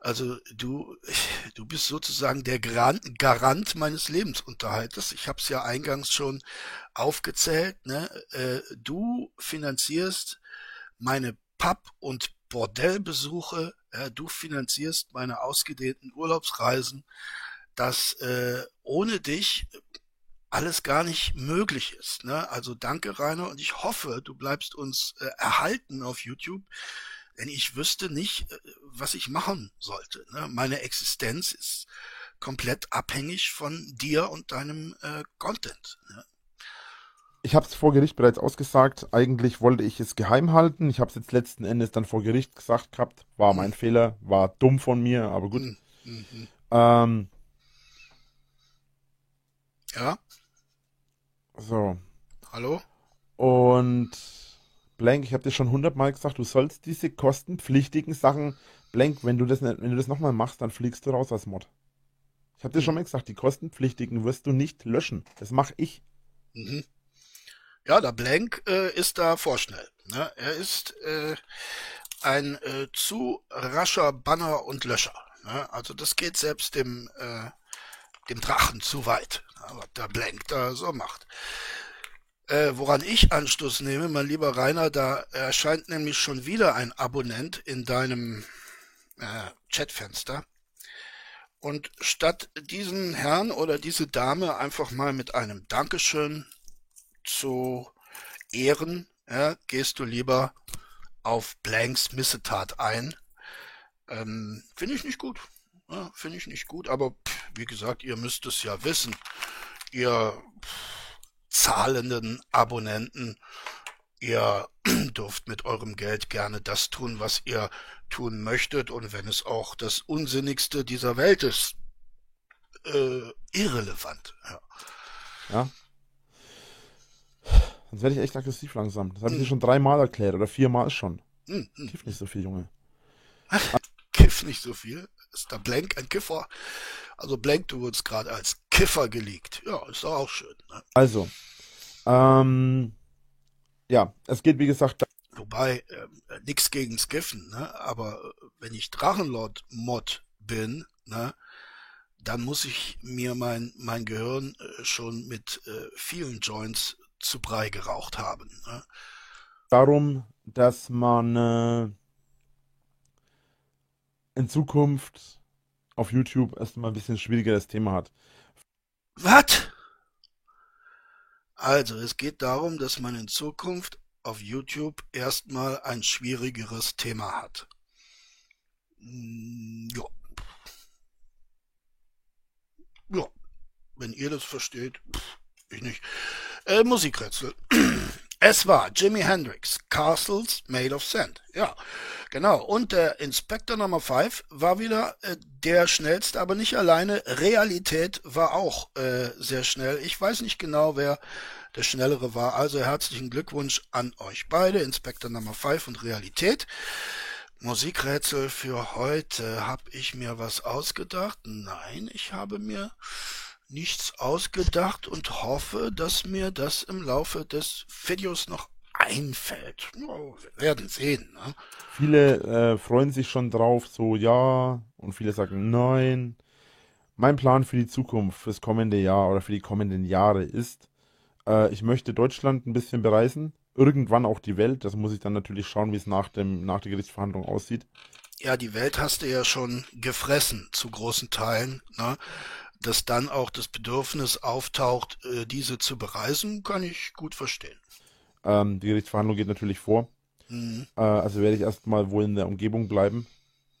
Also du, du bist sozusagen der Garant, Garant meines Lebensunterhaltes. Ich habe es ja eingangs schon aufgezählt. Ne? Äh, du finanzierst meine Pub- und Bordellbesuche. Du finanzierst meine ausgedehnten Urlaubsreisen. Das äh, ohne dich alles gar nicht möglich ist. Ne? Also danke, Rainer, und ich hoffe, du bleibst uns äh, erhalten auf YouTube denn ich wüsste nicht, äh, was ich machen sollte. Ne? Meine Existenz ist komplett abhängig von dir und deinem äh, Content. Ne? Ich habe es vor Gericht bereits ausgesagt. Eigentlich wollte ich es geheim halten. Ich habe es jetzt letzten Endes dann vor Gericht gesagt gehabt. War mein mhm. Fehler, war dumm von mir, aber gut. Mhm. Mhm. Ähm, ja. So. Hallo? Und Blank, ich habe dir schon hundertmal gesagt, du sollst diese kostenpflichtigen Sachen, Blank, wenn du das, wenn du das nochmal machst, dann fliegst du raus als Mod. Ich habe dir schon mal gesagt, die kostenpflichtigen wirst du nicht löschen. Das mache ich. Mhm. Ja, der Blank äh, ist da vorschnell. Ne? Er ist äh, ein äh, zu rascher Banner und Löscher. Ne? Also das geht selbst dem, äh, dem Drachen zu weit, ne? was der Blank da so macht. Äh, woran ich Anstoß nehme, mein lieber Rainer, da erscheint nämlich schon wieder ein Abonnent in deinem äh, Chatfenster. Und statt diesen Herrn oder diese Dame einfach mal mit einem Dankeschön zu ehren, ja, gehst du lieber auf Blanks Missetat ein. Ähm, Finde ich nicht gut. Ja, Finde ich nicht gut, aber pff, wie gesagt, ihr müsst es ja wissen. Ihr pff, zahlenden Abonnenten. Ihr dürft mit eurem Geld gerne das tun, was ihr tun möchtet und wenn es auch das Unsinnigste dieser Welt ist, äh, irrelevant. Ja. ja. Sonst werde ich echt aggressiv langsam. Das habe ich hm. dir schon dreimal erklärt oder viermal schon. Hm, hm. Kiff nicht so viel, Junge. Kiff nicht so viel? Ist da Blank ein Kiffer? Also Blank, du wurdest gerade als Kiffer geleakt. Ja, ist doch auch schön. Ne? Also, ähm, ja, es geht wie gesagt. Wobei, äh, nichts gegen Skiffen, ne? aber äh, wenn ich Drachenlord-Mod bin, ne? dann muss ich mir mein, mein Gehirn äh, schon mit äh, vielen Joints zu Brei geraucht haben. Ne? Darum, dass man äh, in Zukunft auf YouTube erstmal ein bisschen schwieriger das Thema hat. Was? Also, es geht darum, dass man in Zukunft auf YouTube erstmal ein schwierigeres Thema hat. Hm, ja. Ja. Wenn ihr das versteht, ich nicht. Äh, Musikrätsel. Es war Jimi Hendrix, Castles Made of Sand. Ja, genau. Und der Inspector Nummer 5 war wieder äh, der schnellste, aber nicht alleine. Realität war auch äh, sehr schnell. Ich weiß nicht genau, wer der schnellere war. Also herzlichen Glückwunsch an euch beide, Inspector Nummer 5 und Realität. Musikrätsel für heute. Hab ich mir was ausgedacht? Nein, ich habe mir nichts ausgedacht und hoffe, dass mir das im Laufe des Videos noch einfällt. Oh, wir werden sehen. Ne? Viele äh, freuen sich schon drauf, so ja, und viele sagen nein. Mein Plan für die Zukunft, fürs kommende Jahr oder für die kommenden Jahre ist, äh, ich möchte Deutschland ein bisschen bereisen, irgendwann auch die Welt. Das muss ich dann natürlich schauen, wie es nach, dem, nach der Gerichtsverhandlung aussieht. Ja, die Welt hast du ja schon gefressen, zu großen Teilen. Ne? Dass dann auch das Bedürfnis auftaucht, äh, diese zu bereisen, kann ich gut verstehen. Ähm, die Gerichtsverhandlung geht natürlich vor. Mhm. Äh, also werde ich erstmal wohl in der Umgebung bleiben.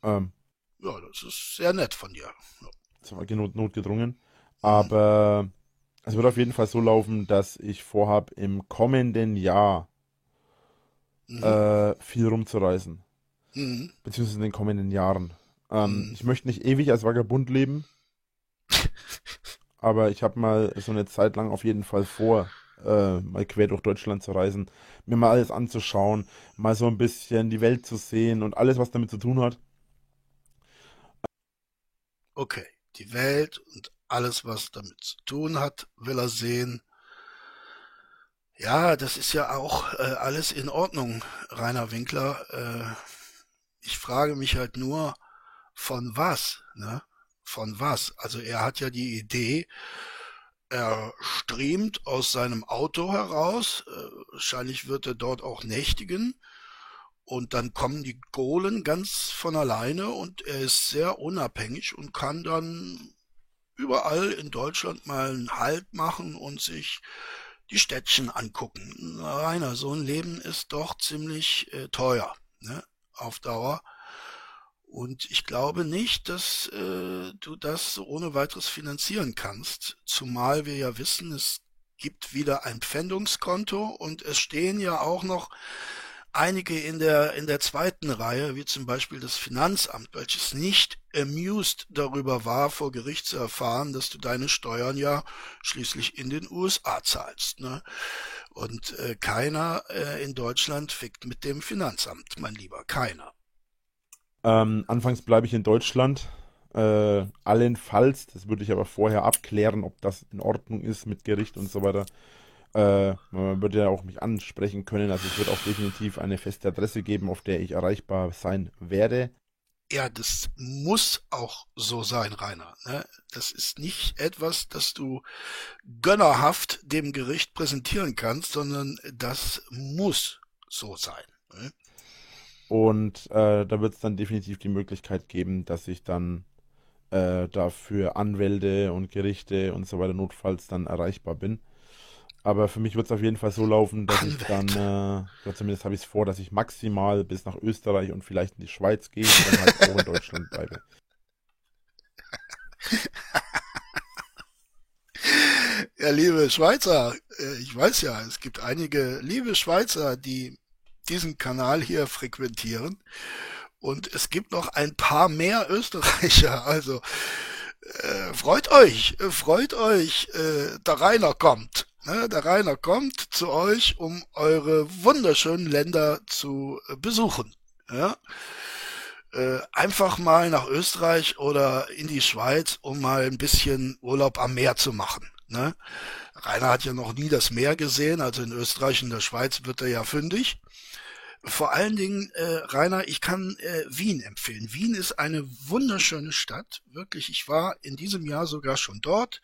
Ähm, ja, das ist sehr nett von dir. Ja. Das war not, notgedrungen. Aber mhm. es wird auf jeden Fall so laufen, dass ich vorhabe, im kommenden Jahr mhm. äh, viel rumzureisen. Mhm. Beziehungsweise in den kommenden Jahren. Ähm, mhm. Ich möchte nicht ewig als Vagabund leben. aber ich habe mal so eine Zeit lang auf jeden Fall vor, äh, mal quer durch Deutschland zu reisen, mir mal alles anzuschauen, mal so ein bisschen die Welt zu sehen und alles, was damit zu tun hat. Okay, die Welt und alles, was damit zu tun hat, will er sehen. Ja, das ist ja auch äh, alles in Ordnung, Rainer Winkler. Äh, ich frage mich halt nur, von was, ne? Von was? Also er hat ja die Idee, er streamt aus seinem Auto heraus, äh, wahrscheinlich wird er dort auch nächtigen, und dann kommen die Golen ganz von alleine und er ist sehr unabhängig und kann dann überall in Deutschland mal einen Halt machen und sich die Städtchen angucken. Rainer, so ein Leben ist doch ziemlich äh, teuer, ne? Auf Dauer. Und ich glaube nicht, dass äh, du das so ohne weiteres finanzieren kannst, zumal wir ja wissen, es gibt wieder ein Pfändungskonto und es stehen ja auch noch einige in der, in der zweiten Reihe, wie zum Beispiel das Finanzamt, welches nicht amused darüber war, vor Gericht zu erfahren, dass du deine Steuern ja schließlich in den USA zahlst. Ne? Und äh, keiner äh, in Deutschland fickt mit dem Finanzamt, mein Lieber, keiner. Ähm, anfangs bleibe ich in Deutschland. Äh, allenfalls, das würde ich aber vorher abklären, ob das in Ordnung ist mit Gericht und so weiter. Äh, man würde ja auch mich ansprechen können. Also es wird auch definitiv eine feste Adresse geben, auf der ich erreichbar sein werde. Ja, das muss auch so sein, Rainer. Ne? Das ist nicht etwas, das du gönnerhaft dem Gericht präsentieren kannst, sondern das muss so sein. Ne? Und äh, da wird es dann definitiv die Möglichkeit geben, dass ich dann äh, dafür Anwälte und Gerichte und so weiter notfalls dann erreichbar bin. Aber für mich wird es auf jeden Fall so laufen, dass Anwälte. ich dann, äh, zumindest habe ich es vor, dass ich maximal bis nach Österreich und vielleicht in die Schweiz gehe und dann halt auch in Deutschland bleibe. Ja, liebe Schweizer, äh, ich weiß ja, es gibt einige liebe Schweizer, die diesen Kanal hier frequentieren. Und es gibt noch ein paar mehr Österreicher. Also äh, freut euch, äh, freut euch, äh, der Rainer kommt. Ne? Der Rainer kommt zu euch, um eure wunderschönen Länder zu äh, besuchen. Ja? Äh, einfach mal nach Österreich oder in die Schweiz, um mal ein bisschen Urlaub am Meer zu machen. Ne? Rainer hat ja noch nie das Meer gesehen, also in Österreich und der Schweiz wird er ja fündig. Vor allen Dingen, äh, Rainer, ich kann äh, Wien empfehlen. Wien ist eine wunderschöne Stadt. Wirklich, ich war in diesem Jahr sogar schon dort.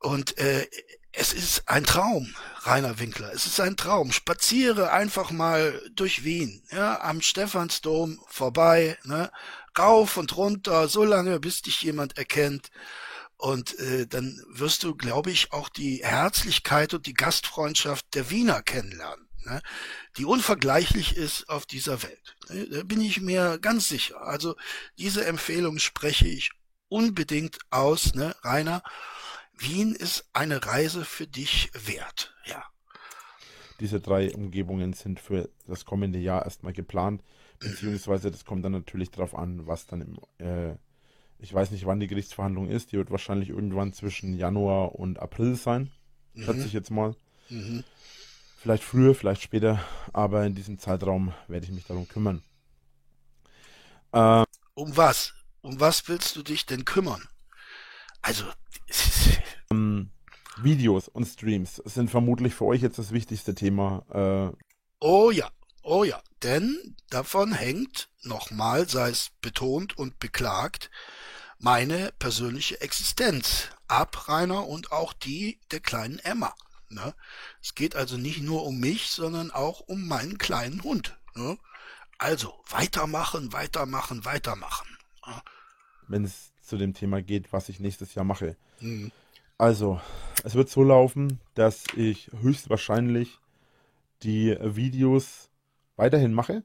Und äh, es ist ein Traum, Rainer Winkler. Es ist ein Traum. Spaziere einfach mal durch Wien, ja, am Stephansdom vorbei, ne, rauf und runter, so lange, bis dich jemand erkennt. Und äh, dann wirst du, glaube ich, auch die Herzlichkeit und die Gastfreundschaft der Wiener kennenlernen ne, die unvergleichlich ist auf dieser Welt. Ne, da bin ich mir ganz sicher. Also diese Empfehlung spreche ich unbedingt aus, ne, Rainer. Wien ist eine Reise für dich wert, ja. Diese drei Umgebungen sind für das kommende Jahr erstmal geplant, beziehungsweise das kommt dann natürlich darauf an, was dann im, äh, ich weiß nicht, wann die Gerichtsverhandlung ist, die wird wahrscheinlich irgendwann zwischen Januar und April sein, mhm. schätze ich jetzt mal. Mhm. Vielleicht früher, vielleicht später, aber in diesem Zeitraum werde ich mich darum kümmern. Ähm, um was? Um was willst du dich denn kümmern? Also. Ähm, Videos und Streams sind vermutlich für euch jetzt das wichtigste Thema. Äh, oh ja, oh ja, denn davon hängt, nochmal sei es betont und beklagt, meine persönliche Existenz ab, Rainer, und auch die der kleinen Emma. Ne? Es geht also nicht nur um mich, sondern auch um meinen kleinen Hund. Ne? Also weitermachen, weitermachen, weitermachen. Ne? Wenn es zu dem Thema geht, was ich nächstes Jahr mache. Mhm. Also, es wird so laufen, dass ich höchstwahrscheinlich die Videos weiterhin mache.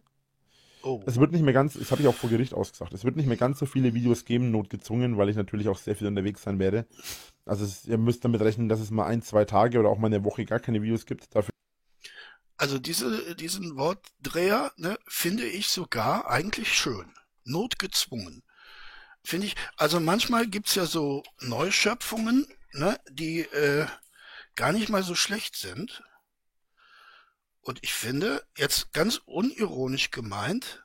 Oh. Es wird nicht mehr ganz, das habe ich auch vor Gericht ausgesagt, es wird nicht mehr ganz so viele Videos geben, notgezwungen, weil ich natürlich auch sehr viel unterwegs sein werde. Also es, ihr müsst damit rechnen, dass es mal ein, zwei Tage oder auch mal eine Woche gar keine Videos gibt. Dafür also diese, diesen Wortdreher ne, finde ich sogar eigentlich schön. Notgezwungen. Finde ich, also manchmal gibt's ja so Neuschöpfungen, ne, die äh, gar nicht mal so schlecht sind. Und ich finde, jetzt ganz unironisch gemeint,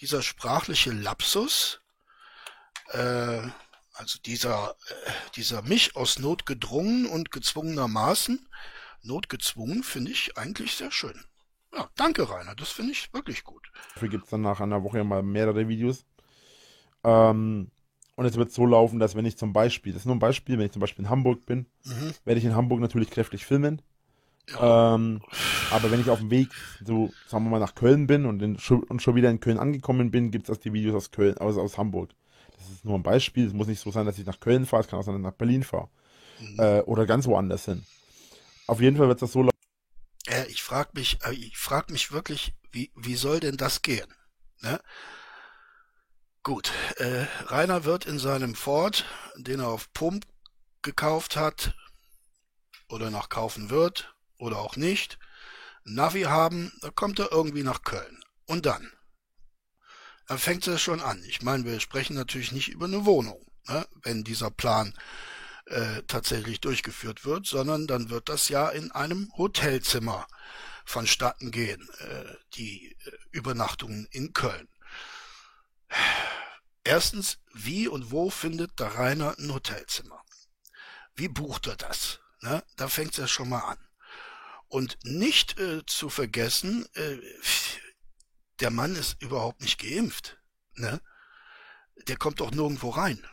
dieser sprachliche Lapsus, äh, also dieser, äh, dieser mich aus Not gedrungen und gezwungenermaßen, notgezwungen, finde ich eigentlich sehr schön. Ja, danke Rainer, das finde ich wirklich gut. Dafür gibt es dann nach einer Woche mal mehrere Videos. Ähm, und es wird so laufen, dass wenn ich zum Beispiel, das ist nur ein Beispiel, wenn ich zum Beispiel in Hamburg bin, mhm. werde ich in Hamburg natürlich kräftig filmen. Ähm, aber wenn ich auf dem Weg, so sagen wir mal, nach Köln bin und, in, und schon wieder in Köln angekommen bin, gibt es auch die Videos aus Köln, aus, aus Hamburg. Das ist nur ein Beispiel. Es muss nicht so sein, dass ich nach Köln fahre, es kann auch sein, dass ich nach Berlin fahre. Mhm. Äh, oder ganz woanders hin. Auf jeden Fall wird das so laufen. Äh, ich frage mich, äh, ich frage mich wirklich, wie, wie soll denn das gehen? Ne? Gut, äh, Rainer wird in seinem Ford, den er auf Pump gekauft hat oder noch kaufen wird oder auch nicht, Navi haben, kommt er irgendwie nach Köln. Und dann? Dann fängt es schon an. Ich meine, wir sprechen natürlich nicht über eine Wohnung, ne, wenn dieser Plan äh, tatsächlich durchgeführt wird, sondern dann wird das ja in einem Hotelzimmer vonstatten gehen, äh, die äh, Übernachtungen in Köln. Erstens, wie und wo findet der Rainer ein Hotelzimmer? Wie bucht er das? Ne? Da fängt es ja schon mal an. Und nicht äh, zu vergessen, äh, der Mann ist überhaupt nicht geimpft. Ne? Der kommt doch nirgendwo rein.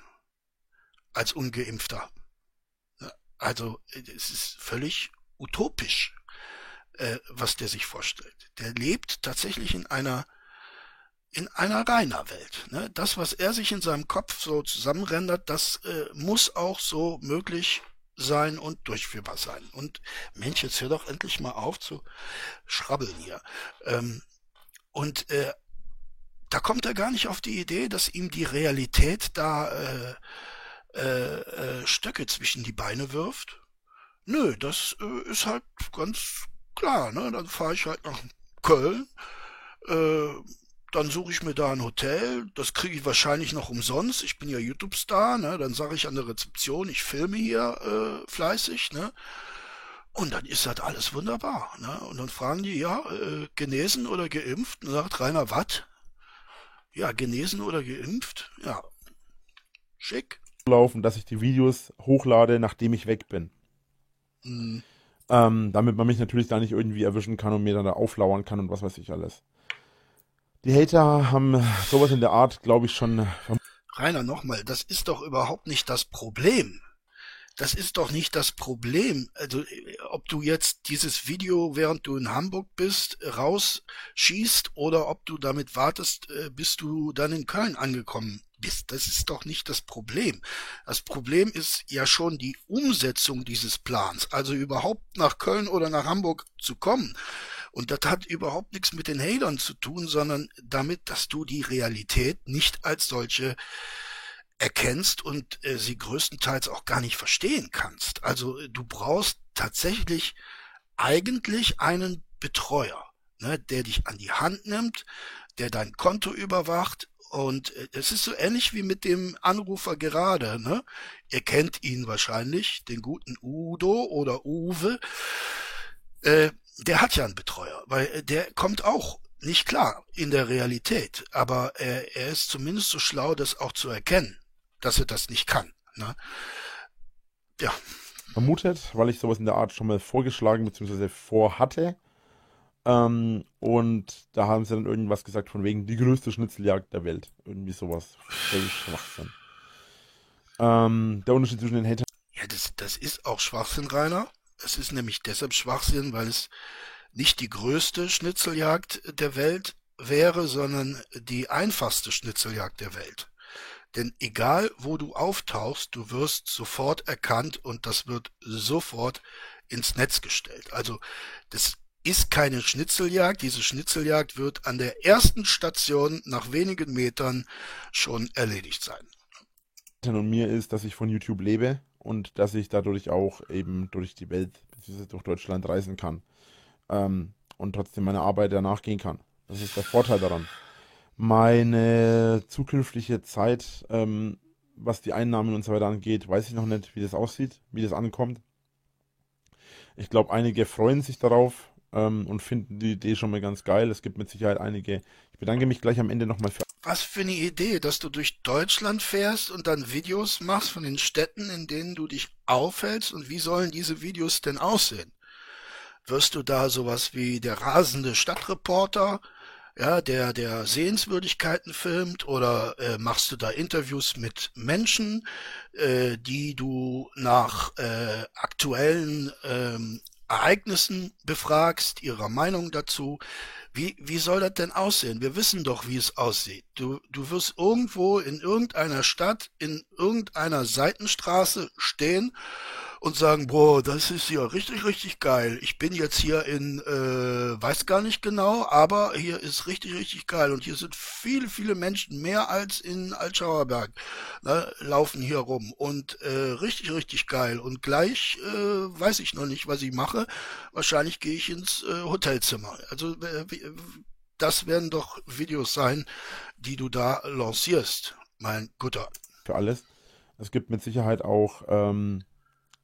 Als ungeimpfter. Ne? Also, es ist völlig utopisch, äh, was der sich vorstellt. Der lebt tatsächlich in einer in einer Rainer-Welt. Ne? Das, was er sich in seinem Kopf so zusammenrendert, das äh, muss auch so möglich sein und durchführbar sein. Und Mensch, jetzt hör doch endlich mal auf zu schrabbeln hier. Ähm, und äh, da kommt er gar nicht auf die Idee, dass ihm die Realität da äh, äh, äh, Stöcke zwischen die Beine wirft. Nö, das äh, ist halt ganz klar. Ne? Dann fahre ich halt nach Köln, äh, dann suche ich mir da ein Hotel, das kriege ich wahrscheinlich noch umsonst. Ich bin ja YouTube-Star, ne? Dann sage ich an der Rezeption, ich filme hier äh, fleißig, ne? Und dann ist das alles wunderbar, ne? Und dann fragen die, ja, äh, genesen oder geimpft? Und sagt Rainer, was? Ja, genesen oder geimpft? Ja, schick. Laufen, dass ich die Videos hochlade, nachdem ich weg bin. Mhm. Ähm, damit man mich natürlich da nicht irgendwie erwischen kann und mir dann da auflauern kann und was weiß ich alles. Die Hater haben sowas in der Art, glaube ich, schon. Rainer, nochmal, das ist doch überhaupt nicht das Problem. Das ist doch nicht das Problem. Also, ob du jetzt dieses Video, während du in Hamburg bist, rausschießt oder ob du damit wartest, äh, bis du dann in Köln angekommen bist. Das ist doch nicht das Problem. Das Problem ist ja schon die Umsetzung dieses Plans. Also überhaupt nach Köln oder nach Hamburg zu kommen. Und das hat überhaupt nichts mit den Hatern zu tun, sondern damit, dass du die Realität nicht als solche erkennst und äh, sie größtenteils auch gar nicht verstehen kannst. Also äh, du brauchst tatsächlich eigentlich einen Betreuer, ne, der dich an die Hand nimmt, der dein Konto überwacht. Und äh, es ist so ähnlich wie mit dem Anrufer gerade. Ne? Ihr kennt ihn wahrscheinlich, den guten Udo oder Uwe. Äh, der hat ja einen Betreuer, weil äh, der kommt auch nicht klar in der Realität, aber er, er ist zumindest so schlau, das auch zu erkennen, dass er das nicht kann. Ne? Ja. Vermutet, weil ich sowas in der Art schon mal vorgeschlagen bzw. vorhatte. Ähm, und da haben sie dann irgendwas gesagt von wegen die größte Schnitzeljagd der Welt. Irgendwie sowas. Völlig Schwachsinn. Ähm, der Unterschied zwischen den Hatern. Ja, das, das ist auch Schwachsinn, Rainer. Es ist nämlich deshalb Schwachsinn, weil es nicht die größte Schnitzeljagd der Welt wäre, sondern die einfachste Schnitzeljagd der Welt. Denn egal wo du auftauchst, du wirst sofort erkannt und das wird sofort ins Netz gestellt. Also das ist keine Schnitzeljagd. Diese Schnitzeljagd wird an der ersten Station nach wenigen Metern schon erledigt sein. Und mir ist, dass ich von YouTube lebe und dass ich dadurch auch eben durch die Welt, bzw. durch Deutschland reisen kann ähm, und trotzdem meiner Arbeit danach gehen kann. Das ist der Vorteil daran. Meine zukünftige Zeit, ähm, was die Einnahmen und so weiter angeht, weiß ich noch nicht, wie das aussieht, wie das ankommt. Ich glaube, einige freuen sich darauf ähm, und finden die Idee schon mal ganz geil. Es gibt mit Sicherheit einige. Ich bedanke mich gleich am Ende nochmal für was für eine Idee, dass du durch Deutschland fährst und dann Videos machst von den Städten, in denen du dich aufhältst und wie sollen diese Videos denn aussehen? Wirst du da sowas wie der rasende Stadtreporter, ja, der der Sehenswürdigkeiten filmt oder äh, machst du da Interviews mit Menschen, äh, die du nach äh, aktuellen ähm, Ereignissen befragst, ihrer Meinung dazu. Wie, wie soll das denn aussehen? Wir wissen doch, wie es aussieht. Du, du wirst irgendwo in irgendeiner Stadt, in irgendeiner Seitenstraße stehen und sagen, boah, das ist ja richtig, richtig geil. Ich bin jetzt hier in, äh, weiß gar nicht genau, aber hier ist richtig, richtig geil. Und hier sind viele, viele Menschen, mehr als in Altschauerberg, ne, laufen hier rum. Und äh, richtig, richtig geil. Und gleich äh, weiß ich noch nicht, was ich mache. Wahrscheinlich gehe ich ins äh, Hotelzimmer. Also äh, das werden doch Videos sein, die du da lancierst, mein Gutter. Für alles. Es gibt mit Sicherheit auch ähm,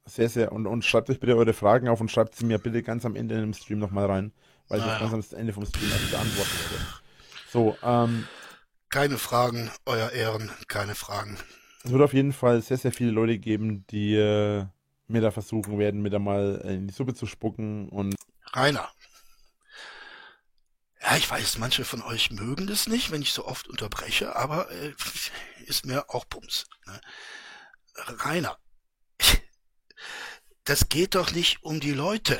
sehr, sehr. Und, und schreibt euch bitte eure Fragen auf und schreibt sie mir bitte ganz am Ende dem Stream nochmal rein, weil ich das ganz am Ende vom Stream erst beantworten werde. So, ähm. Keine Fragen, euer Ehren, keine Fragen. Es wird auf jeden Fall sehr, sehr viele Leute geben, die äh, mir da versuchen werden, mir da mal in die Suppe zu spucken und. Rainer. Ja, ich weiß, manche von euch mögen das nicht, wenn ich so oft unterbreche, aber äh, ist mir auch Bums. Ne? Rainer, das geht doch nicht um die Leute.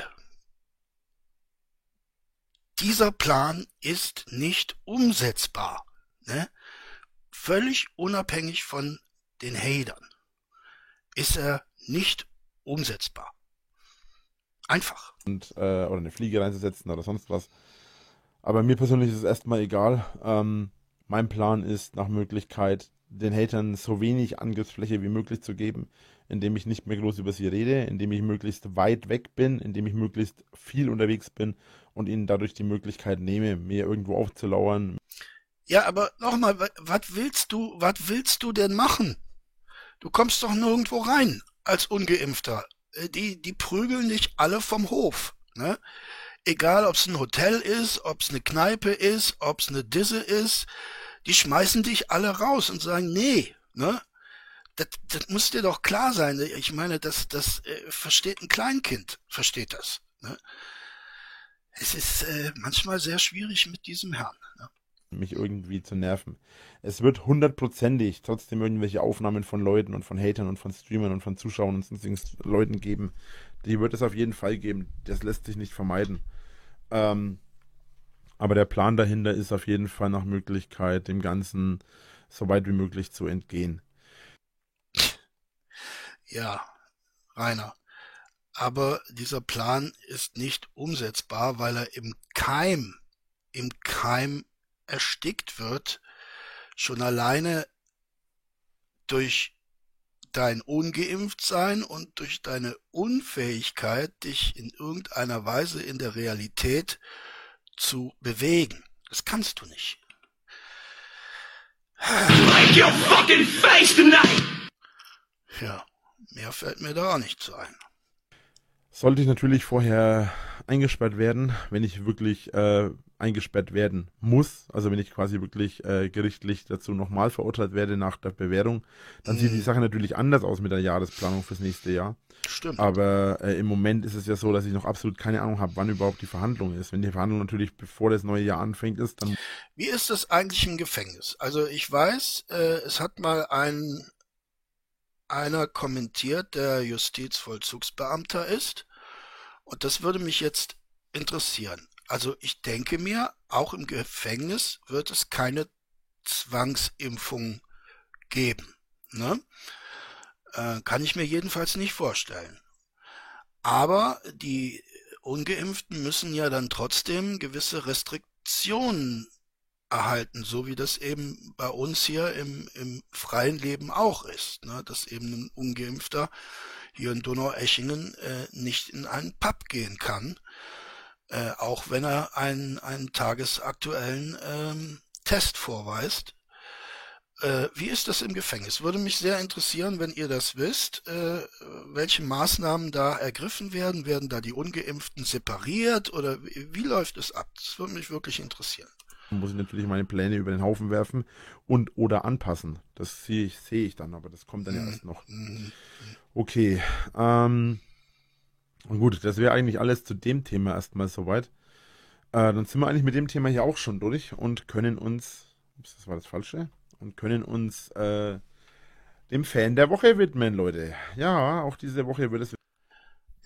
Dieser Plan ist nicht umsetzbar. Ne? Völlig unabhängig von den Hatern ist er nicht umsetzbar. Einfach. Und, äh, oder eine Fliege reinzusetzen oder sonst was. Aber mir persönlich ist es erstmal egal. Ähm, mein Plan ist nach Möglichkeit, den Hatern so wenig Angriffsfläche wie möglich zu geben indem ich nicht mehr groß über sie rede, indem ich möglichst weit weg bin, indem ich möglichst viel unterwegs bin und ihnen dadurch die Möglichkeit nehme, mir irgendwo aufzulauern. Ja, aber nochmal, was willst du, was willst du denn machen? Du kommst doch nirgendwo rein als Ungeimpfter. Äh, die, die prügeln dich alle vom Hof, ne? Egal, ob es ein Hotel ist, ob es eine Kneipe ist, ob es eine Disse ist, die schmeißen dich alle raus und sagen, nee, ne? Das, das muss dir doch klar sein. Ich meine, das, das äh, versteht ein Kleinkind, versteht das. Ne? Es ist äh, manchmal sehr schwierig mit diesem Herrn. Ne? mich irgendwie zu nerven. Es wird hundertprozentig trotzdem irgendwelche Aufnahmen von Leuten und von Hatern und von Streamern und von Zuschauern und sonstigen Leuten geben. Die wird es auf jeden Fall geben. Das lässt sich nicht vermeiden. Ähm, aber der Plan dahinter ist auf jeden Fall nach Möglichkeit, dem Ganzen so weit wie möglich zu entgehen. Ja, Rainer. Aber dieser Plan ist nicht umsetzbar, weil er im Keim, im Keim erstickt wird, schon alleine durch dein Ungeimpftsein und durch deine Unfähigkeit, dich in irgendeiner Weise in der Realität zu bewegen. Das kannst du nicht. Break your fucking face tonight! Ja. Mehr fällt mir da nicht zu ein. Sollte ich natürlich vorher eingesperrt werden, wenn ich wirklich äh, eingesperrt werden muss, also wenn ich quasi wirklich äh, gerichtlich dazu nochmal verurteilt werde nach der Bewährung, dann mm. sieht die mhm. Sache natürlich anders aus mit der Jahresplanung fürs nächste Jahr. Stimmt. Aber äh, im Moment ist es ja so, dass ich noch absolut keine Ahnung habe, wann überhaupt die Verhandlung ist. Wenn die Verhandlung natürlich bevor das neue Jahr anfängt ist, dann. Wie ist das eigentlich im Gefängnis? Also ich weiß, äh, es hat mal ein einer kommentiert, der Justizvollzugsbeamter ist. Und das würde mich jetzt interessieren. Also ich denke mir, auch im Gefängnis wird es keine Zwangsimpfung geben. Ne? Äh, kann ich mir jedenfalls nicht vorstellen. Aber die Ungeimpften müssen ja dann trotzdem gewisse Restriktionen erhalten, so wie das eben bei uns hier im, im freien Leben auch ist, ne? dass eben ein Ungeimpfter hier in Donaueschingen äh, nicht in einen Pub gehen kann, äh, auch wenn er einen, einen tagesaktuellen ähm, Test vorweist. Äh, wie ist das im Gefängnis? Würde mich sehr interessieren, wenn ihr das wisst, äh, welche Maßnahmen da ergriffen werden. Werden da die Ungeimpften separiert oder wie, wie läuft es ab? Das würde mich wirklich interessieren muss ich natürlich meine Pläne über den Haufen werfen und oder anpassen. Das sehe ich, sehe ich dann, aber das kommt dann ja erst noch. Okay. Ähm, gut, das wäre eigentlich alles zu dem Thema erstmal soweit. Äh, dann sind wir eigentlich mit dem Thema hier auch schon durch und können uns, ups, das war das Falsche, und können uns äh, dem Fan der Woche widmen, Leute. Ja, auch diese Woche wird es.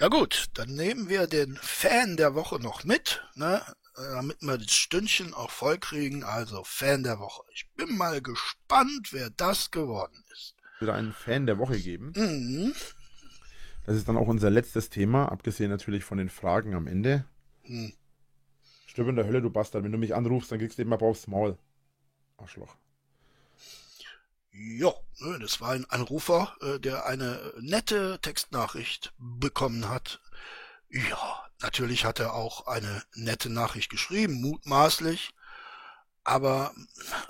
Ja gut, dann nehmen wir den Fan der Woche noch mit. Ne? Äh, damit wir das Stündchen auch voll kriegen. Also Fan der Woche. Ich bin mal gespannt, wer das geworden ist. Wieder einen Fan der Woche geben. Mhm. Das ist dann auch unser letztes Thema, abgesehen natürlich von den Fragen am Ende. Hm. Stirb in der Hölle, du Bastard. Wenn du mich anrufst, dann kriegst du eben mal aufs Maul. Arschloch. Ja, das war ein Anrufer, äh, der eine nette Textnachricht bekommen hat. Ja, Natürlich hat er auch eine nette Nachricht geschrieben, mutmaßlich. Aber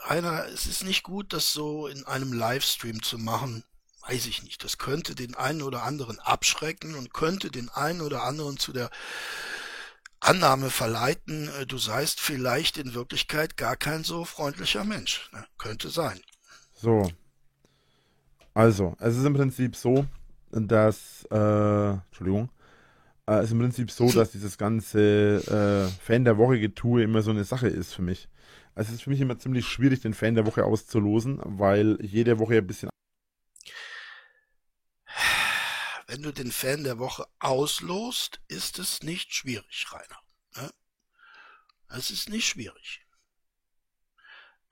einer, es ist nicht gut, das so in einem Livestream zu machen. Weiß ich nicht. Das könnte den einen oder anderen abschrecken und könnte den einen oder anderen zu der Annahme verleiten, äh, du seist vielleicht in Wirklichkeit gar kein so freundlicher Mensch. Ne? Könnte sein. So. Also, es ist im Prinzip so, dass, äh, Entschuldigung, äh, ist im Prinzip so, dass dieses ganze äh, Fan der Woche Getue immer so eine Sache ist für mich. Also es ist für mich immer ziemlich schwierig, den Fan der Woche auszulosen, weil jede Woche ein bisschen. Wenn du den Fan der Woche auslost, ist es nicht schwierig, Rainer. Ne? Es ist nicht schwierig.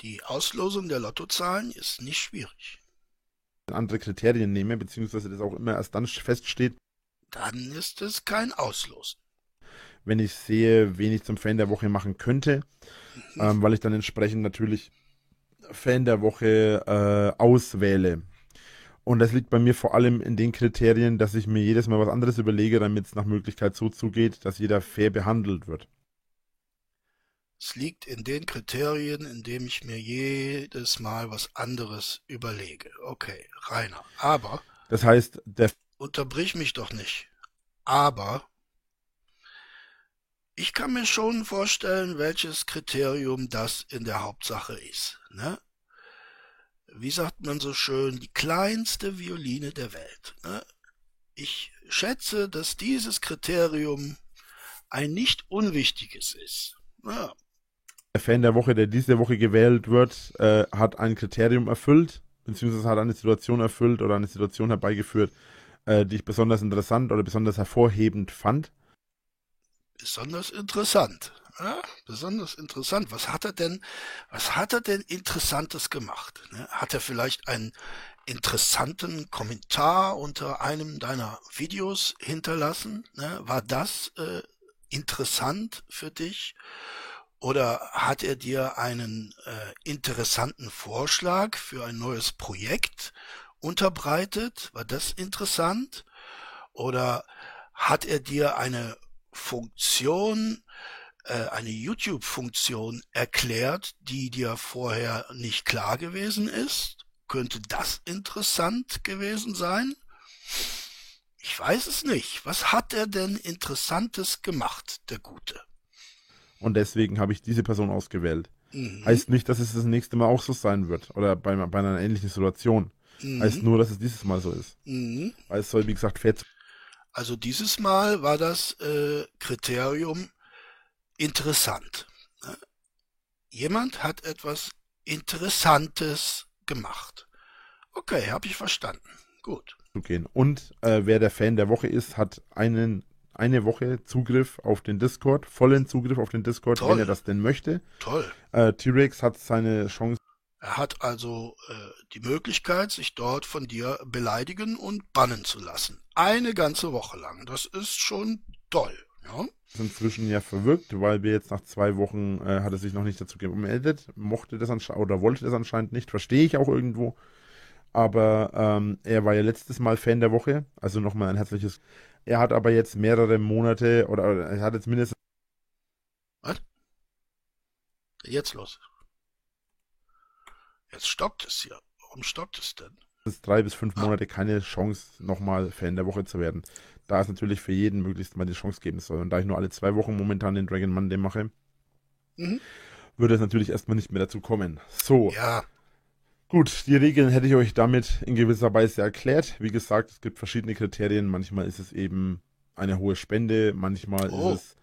Die Auslosung der Lottozahlen ist nicht schwierig. Andere Kriterien nehme, beziehungsweise das auch immer erst dann feststeht, dann ist es kein Auslosen. Wenn ich sehe, wen ich zum Fan der Woche machen könnte, mhm. ähm, weil ich dann entsprechend natürlich Fan der Woche äh, auswähle. Und das liegt bei mir vor allem in den Kriterien, dass ich mir jedes Mal was anderes überlege, damit es nach Möglichkeit so zugeht, dass jeder fair behandelt wird. Es liegt in den Kriterien, indem ich mir jedes Mal was anderes überlege. Okay, Rainer. Aber. Das heißt, der unterbrich mich doch nicht. Aber ich kann mir schon vorstellen, welches Kriterium das in der Hauptsache ist. Ne? Wie sagt man so schön, die kleinste Violine der Welt. Ne? Ich schätze, dass dieses Kriterium ein nicht unwichtiges ist. Ja. Der Fan der Woche, der diese Woche gewählt wird, äh, hat ein Kriterium erfüllt, beziehungsweise hat eine Situation erfüllt oder eine Situation herbeigeführt, äh, die ich besonders interessant oder besonders hervorhebend fand. Besonders interessant. Ja, besonders interessant. Was hat er denn, was hat er denn Interessantes gemacht? Ne? Hat er vielleicht einen interessanten Kommentar unter einem deiner Videos hinterlassen? Ne? War das äh, interessant für dich? Oder hat er dir einen äh, interessanten Vorschlag für ein neues Projekt unterbreitet? War das interessant? Oder hat er dir eine Funktion, äh, eine YouTube-Funktion erklärt, die dir vorher nicht klar gewesen ist? Könnte das interessant gewesen sein? Ich weiß es nicht. Was hat er denn Interessantes gemacht, der Gute? Und deswegen habe ich diese Person ausgewählt. Mhm. Heißt nicht, dass es das nächste Mal auch so sein wird oder bei, bei einer ähnlichen Situation. Mhm. Heißt nur, dass es dieses Mal so ist. Mhm. Weil es soll, wie gesagt, fett. Also dieses Mal war das äh, Kriterium interessant. Ne? Jemand hat etwas Interessantes gemacht. Okay, habe ich verstanden. Gut. Gehen. Und äh, wer der Fan der Woche ist, hat einen eine Woche Zugriff auf den Discord, vollen Zugriff auf den Discord, Toll. wenn er das denn möchte. Toll. Äh, T-Rex hat seine Chance er hat also äh, die Möglichkeit, sich dort von dir beleidigen und bannen zu lassen. Eine ganze Woche lang. Das ist schon toll. Ja. Ist inzwischen ja verwirkt, weil wir jetzt nach zwei Wochen äh, hat er sich noch nicht dazu gemeldet, mochte das anscheinend oder wollte das anscheinend nicht, verstehe ich auch irgendwo. Aber ähm, er war ja letztes Mal Fan der Woche, also nochmal ein herzliches. Er hat aber jetzt mehrere Monate oder, oder er hat jetzt mindestens. Was? Jetzt los. Jetzt stockt es hier. Warum stockt es denn? drei bis fünf Monate keine Chance, nochmal Fan der Woche zu werden. Da es natürlich für jeden möglichst mal die Chance geben soll. Und da ich nur alle zwei Wochen momentan den Dragon Monday mache, mhm. würde es natürlich erstmal nicht mehr dazu kommen. So. Ja. Gut, die Regeln hätte ich euch damit in gewisser Weise erklärt. Wie gesagt, es gibt verschiedene Kriterien. Manchmal ist es eben eine hohe Spende, manchmal oh. ist es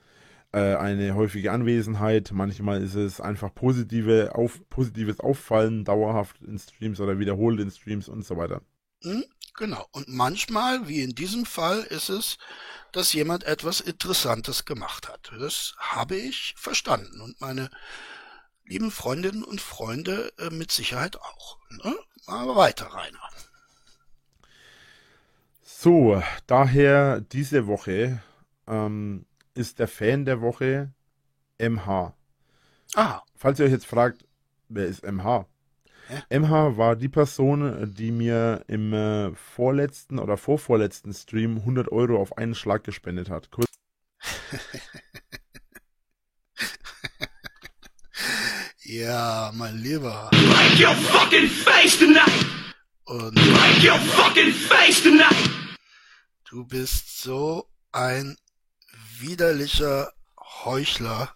eine häufige Anwesenheit, manchmal ist es einfach positive auf, positives Auffallen dauerhaft in Streams oder wiederholt in Streams und so weiter. Mhm, genau. Und manchmal, wie in diesem Fall, ist es, dass jemand etwas Interessantes gemacht hat. Das habe ich verstanden und meine lieben Freundinnen und Freunde äh, mit Sicherheit auch. Ne? Aber weiter, Rainer. So, daher diese Woche ähm, ist der Fan der Woche MH. Ah. Falls ihr euch jetzt fragt, wer ist MH? Hä? MH war die Person, die mir im äh, vorletzten oder vorvorletzten Stream 100 Euro auf einen Schlag gespendet hat. Kurz ja, mein Lieber. Break your fucking face tonight! Und Break your fucking face tonight! Du bist so ein widerlicher Heuchler.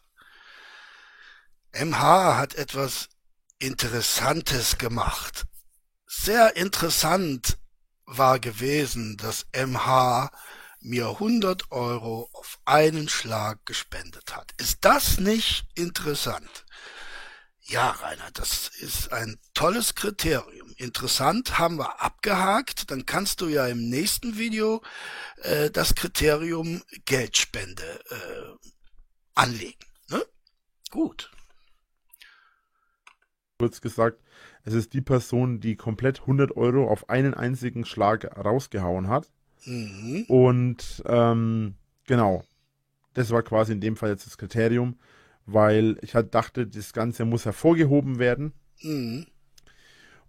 MH hat etwas Interessantes gemacht. Sehr interessant war gewesen, dass MH mir 100 Euro auf einen Schlag gespendet hat. Ist das nicht interessant? Ja, Rainer, das ist ein tolles Kriterium. Interessant haben wir abgehakt. Dann kannst du ja im nächsten Video äh, das Kriterium Geldspende äh, anlegen. Ne? Gut. Kurz gesagt, es ist die Person, die komplett 100 Euro auf einen einzigen Schlag rausgehauen hat. Mhm. Und ähm, genau, das war quasi in dem Fall jetzt das Kriterium weil ich halt dachte, das Ganze muss hervorgehoben werden. Mhm.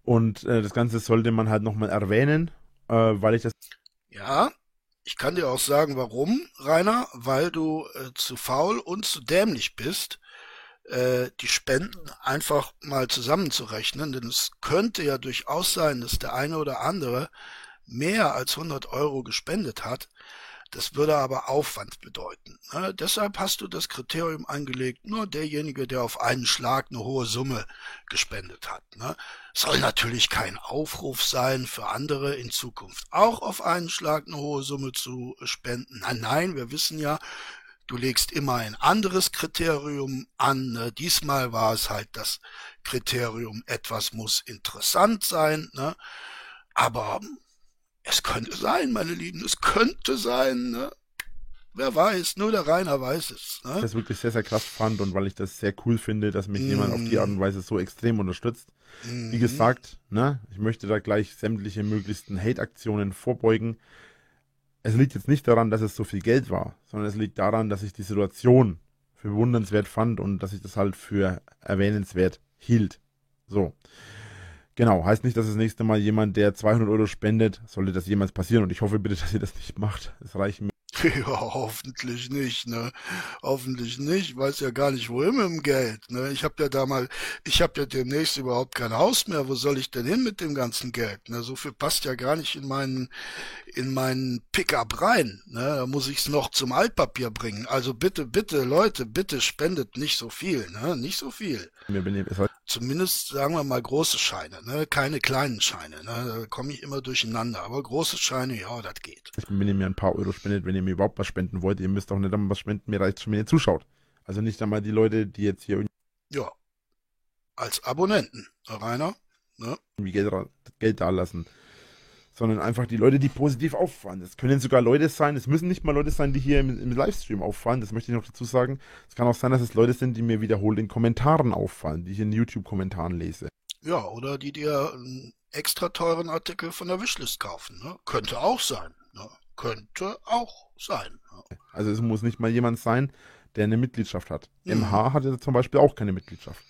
Und äh, das Ganze sollte man halt nochmal erwähnen, äh, weil ich das. Ja, ich kann dir auch sagen, warum, Rainer, weil du äh, zu faul und zu dämlich bist, äh, die Spenden einfach mal zusammenzurechnen, denn es könnte ja durchaus sein, dass der eine oder andere mehr als 100 Euro gespendet hat. Das würde aber Aufwand bedeuten. Ne? Deshalb hast du das Kriterium angelegt, nur derjenige, der auf einen Schlag eine hohe Summe gespendet hat. Ne? Soll natürlich kein Aufruf sein für andere in Zukunft auch auf einen Schlag eine hohe Summe zu spenden. Nein, nein, wir wissen ja, du legst immer ein anderes Kriterium an. Ne? Diesmal war es halt das Kriterium, etwas muss interessant sein. Ne? Aber es könnte sein, meine Lieben, es könnte sein, ne? Wer weiß, nur der Rainer weiß es. Ne? Das wirklich sehr, sehr krass fand und weil ich das sehr cool finde, dass mich mm. jemand auf die Art und Weise so extrem unterstützt. Mm. Wie gesagt, ne, ich möchte da gleich sämtliche möglichsten Hate-Aktionen vorbeugen. Es liegt jetzt nicht daran, dass es so viel Geld war, sondern es liegt daran, dass ich die Situation für bewundernswert fand und dass ich das halt für erwähnenswert hielt. So. Genau, heißt nicht, dass das nächste Mal jemand, der 200 Euro spendet, sollte das jemals passieren. Und ich hoffe bitte, dass ihr das nicht macht. Es reicht mir. Ja, hoffentlich nicht, ne? Hoffentlich nicht. Weiß ja gar nicht, wohin mit dem Geld, ne? Ich habe ja da mal, ich habe ja demnächst überhaupt kein Haus mehr. Wo soll ich denn hin mit dem ganzen Geld? Ne? So viel passt ja gar nicht in meinen, in meinen Pickup rein. Ne? Da muss ich's noch zum Altpapier bringen. Also bitte, bitte, Leute, bitte spendet nicht so viel, ne? Nicht so viel. Zumindest sagen wir mal große Scheine, ne? Keine kleinen Scheine, ne? Da komme ich immer durcheinander. Aber große Scheine, ja, das geht. Ich bin, wenn ihr mir ein paar Euro spendet, wenn ihr mir überhaupt was spenden wollt, ihr müsst auch nicht einmal was spenden, mir reicht schon, wenn ihr zuschaut. Also nicht einmal die Leute, die jetzt hier ja, als Abonnenten, Rainer, ne? Irgendwie Geld, Geld da lassen sondern einfach die Leute, die positiv auffallen. Es können sogar Leute sein, es müssen nicht mal Leute sein, die hier im, im, Livestream auffallen, das möchte ich noch dazu sagen. Es kann auch sein, dass es Leute sind, die mir wiederholt in Kommentaren auffallen, die ich in YouTube-Kommentaren lese. Ja, oder die dir einen extra teuren Artikel von der Wishlist kaufen. Ne? Könnte auch sein. Ne? Könnte auch sein. Also es muss nicht mal jemand sein, der eine Mitgliedschaft hat. Mhm. MH hatte zum Beispiel auch keine Mitgliedschaft.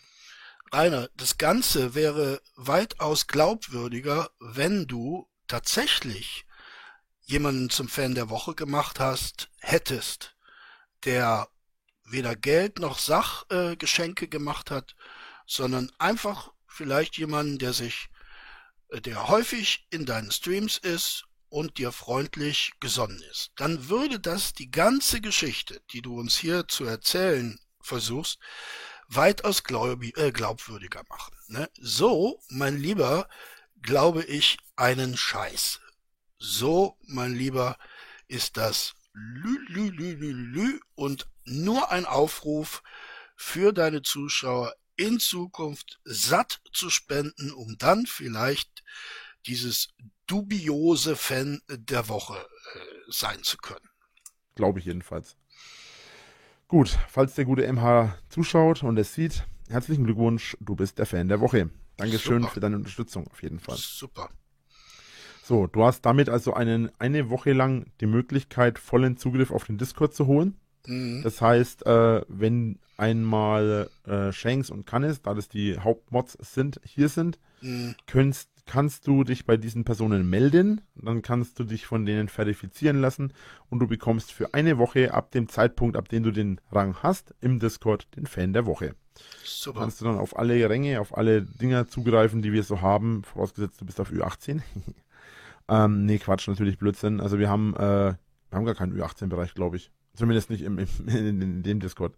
Rainer, das Ganze wäre weitaus glaubwürdiger, wenn du tatsächlich jemanden zum Fan der Woche gemacht hast, hättest, der weder Geld noch Sachgeschenke äh, gemacht hat, sondern einfach vielleicht jemanden, der sich, äh, der häufig in deinen Streams ist und dir freundlich gesonnen ist. Dann würde das die ganze Geschichte, die du uns hier zu erzählen versuchst, weitaus glaub, äh, glaubwürdiger machen. Ne? So, mein Lieber, glaube ich einen Scheiß. So, mein Lieber, ist das lü, lü, lü, lü, lü und nur ein Aufruf für deine Zuschauer in Zukunft satt zu spenden, um dann vielleicht dieses dubiose Fan der Woche äh, sein zu können. Glaube ich jedenfalls. Gut, falls der gute MH zuschaut und es sieht, herzlichen Glückwunsch, du bist der Fan der Woche. Dankeschön Super. für deine Unterstützung auf jeden Fall. Super. So, du hast damit also einen, eine Woche lang die Möglichkeit, vollen Zugriff auf den Discord zu holen. Mhm. Das heißt, äh, wenn einmal äh, Shanks und Cannis, da das die Hauptmods sind, hier sind, mhm. könntest, kannst du dich bei diesen Personen melden. Dann kannst du dich von denen verifizieren lassen und du bekommst für eine Woche ab dem Zeitpunkt, ab dem du den Rang hast, im Discord den Fan der Woche. Super. Kannst du dann auf alle Ränge, auf alle Dinger zugreifen, die wir so haben, vorausgesetzt du bist auf Ü18. ähm, nee, Quatsch, natürlich Blödsinn. Also wir haben, äh, wir haben gar keinen Ü18-Bereich, glaube ich. Zumindest nicht im, im, in, dem Discord.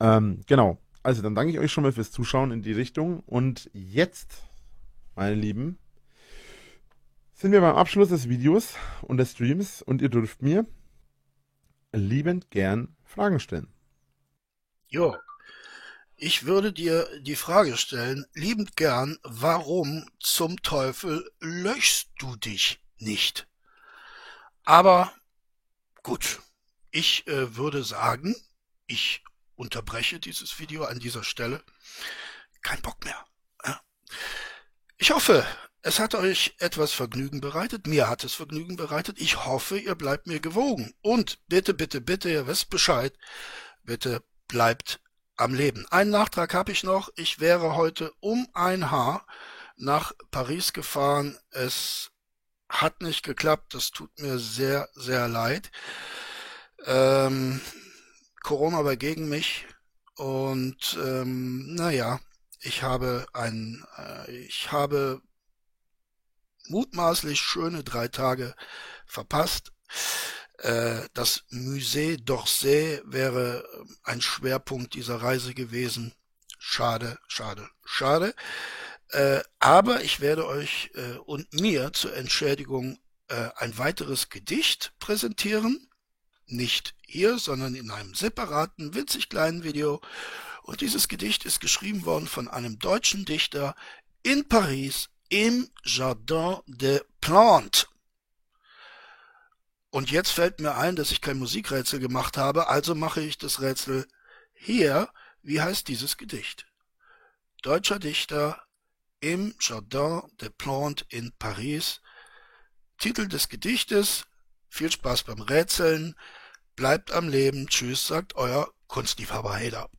Ähm, genau. Also dann danke ich euch schon mal fürs Zuschauen in die Richtung. Und jetzt, meine Lieben, sind wir beim Abschluss des Videos und des Streams und ihr dürft mir liebend gern Fragen stellen. Jo, ich würde dir die Frage stellen, liebend gern, warum zum Teufel löschst du dich nicht? Aber gut, ich äh, würde sagen, ich unterbreche dieses Video an dieser Stelle. Kein Bock mehr. Ja? Ich hoffe, es hat euch etwas Vergnügen bereitet. Mir hat es Vergnügen bereitet. Ich hoffe, ihr bleibt mir gewogen. Und bitte, bitte, bitte, ihr wisst Bescheid. Bitte bleibt am Leben. Einen Nachtrag habe ich noch. Ich wäre heute um ein Haar nach Paris gefahren. Es hat nicht geklappt. Das tut mir sehr, sehr leid. Ähm, Corona war gegen mich und ähm, naja, ich habe ein, äh, ich habe mutmaßlich schöne drei Tage verpasst. Äh, das Musée d'Orsay wäre ein Schwerpunkt dieser Reise gewesen. Schade, schade, schade. Äh, aber ich werde euch äh, und mir zur Entschädigung äh, ein weiteres Gedicht präsentieren nicht hier, sondern in einem separaten, winzig kleinen Video. Und dieses Gedicht ist geschrieben worden von einem deutschen Dichter in Paris im Jardin des Plantes. Und jetzt fällt mir ein, dass ich kein Musikrätsel gemacht habe, also mache ich das Rätsel hier. Wie heißt dieses Gedicht? Deutscher Dichter im Jardin des Plantes in Paris. Titel des Gedichtes. Viel Spaß beim Rätseln. Bleibt am Leben. Tschüss, sagt euer Kunstliebhaber Hader.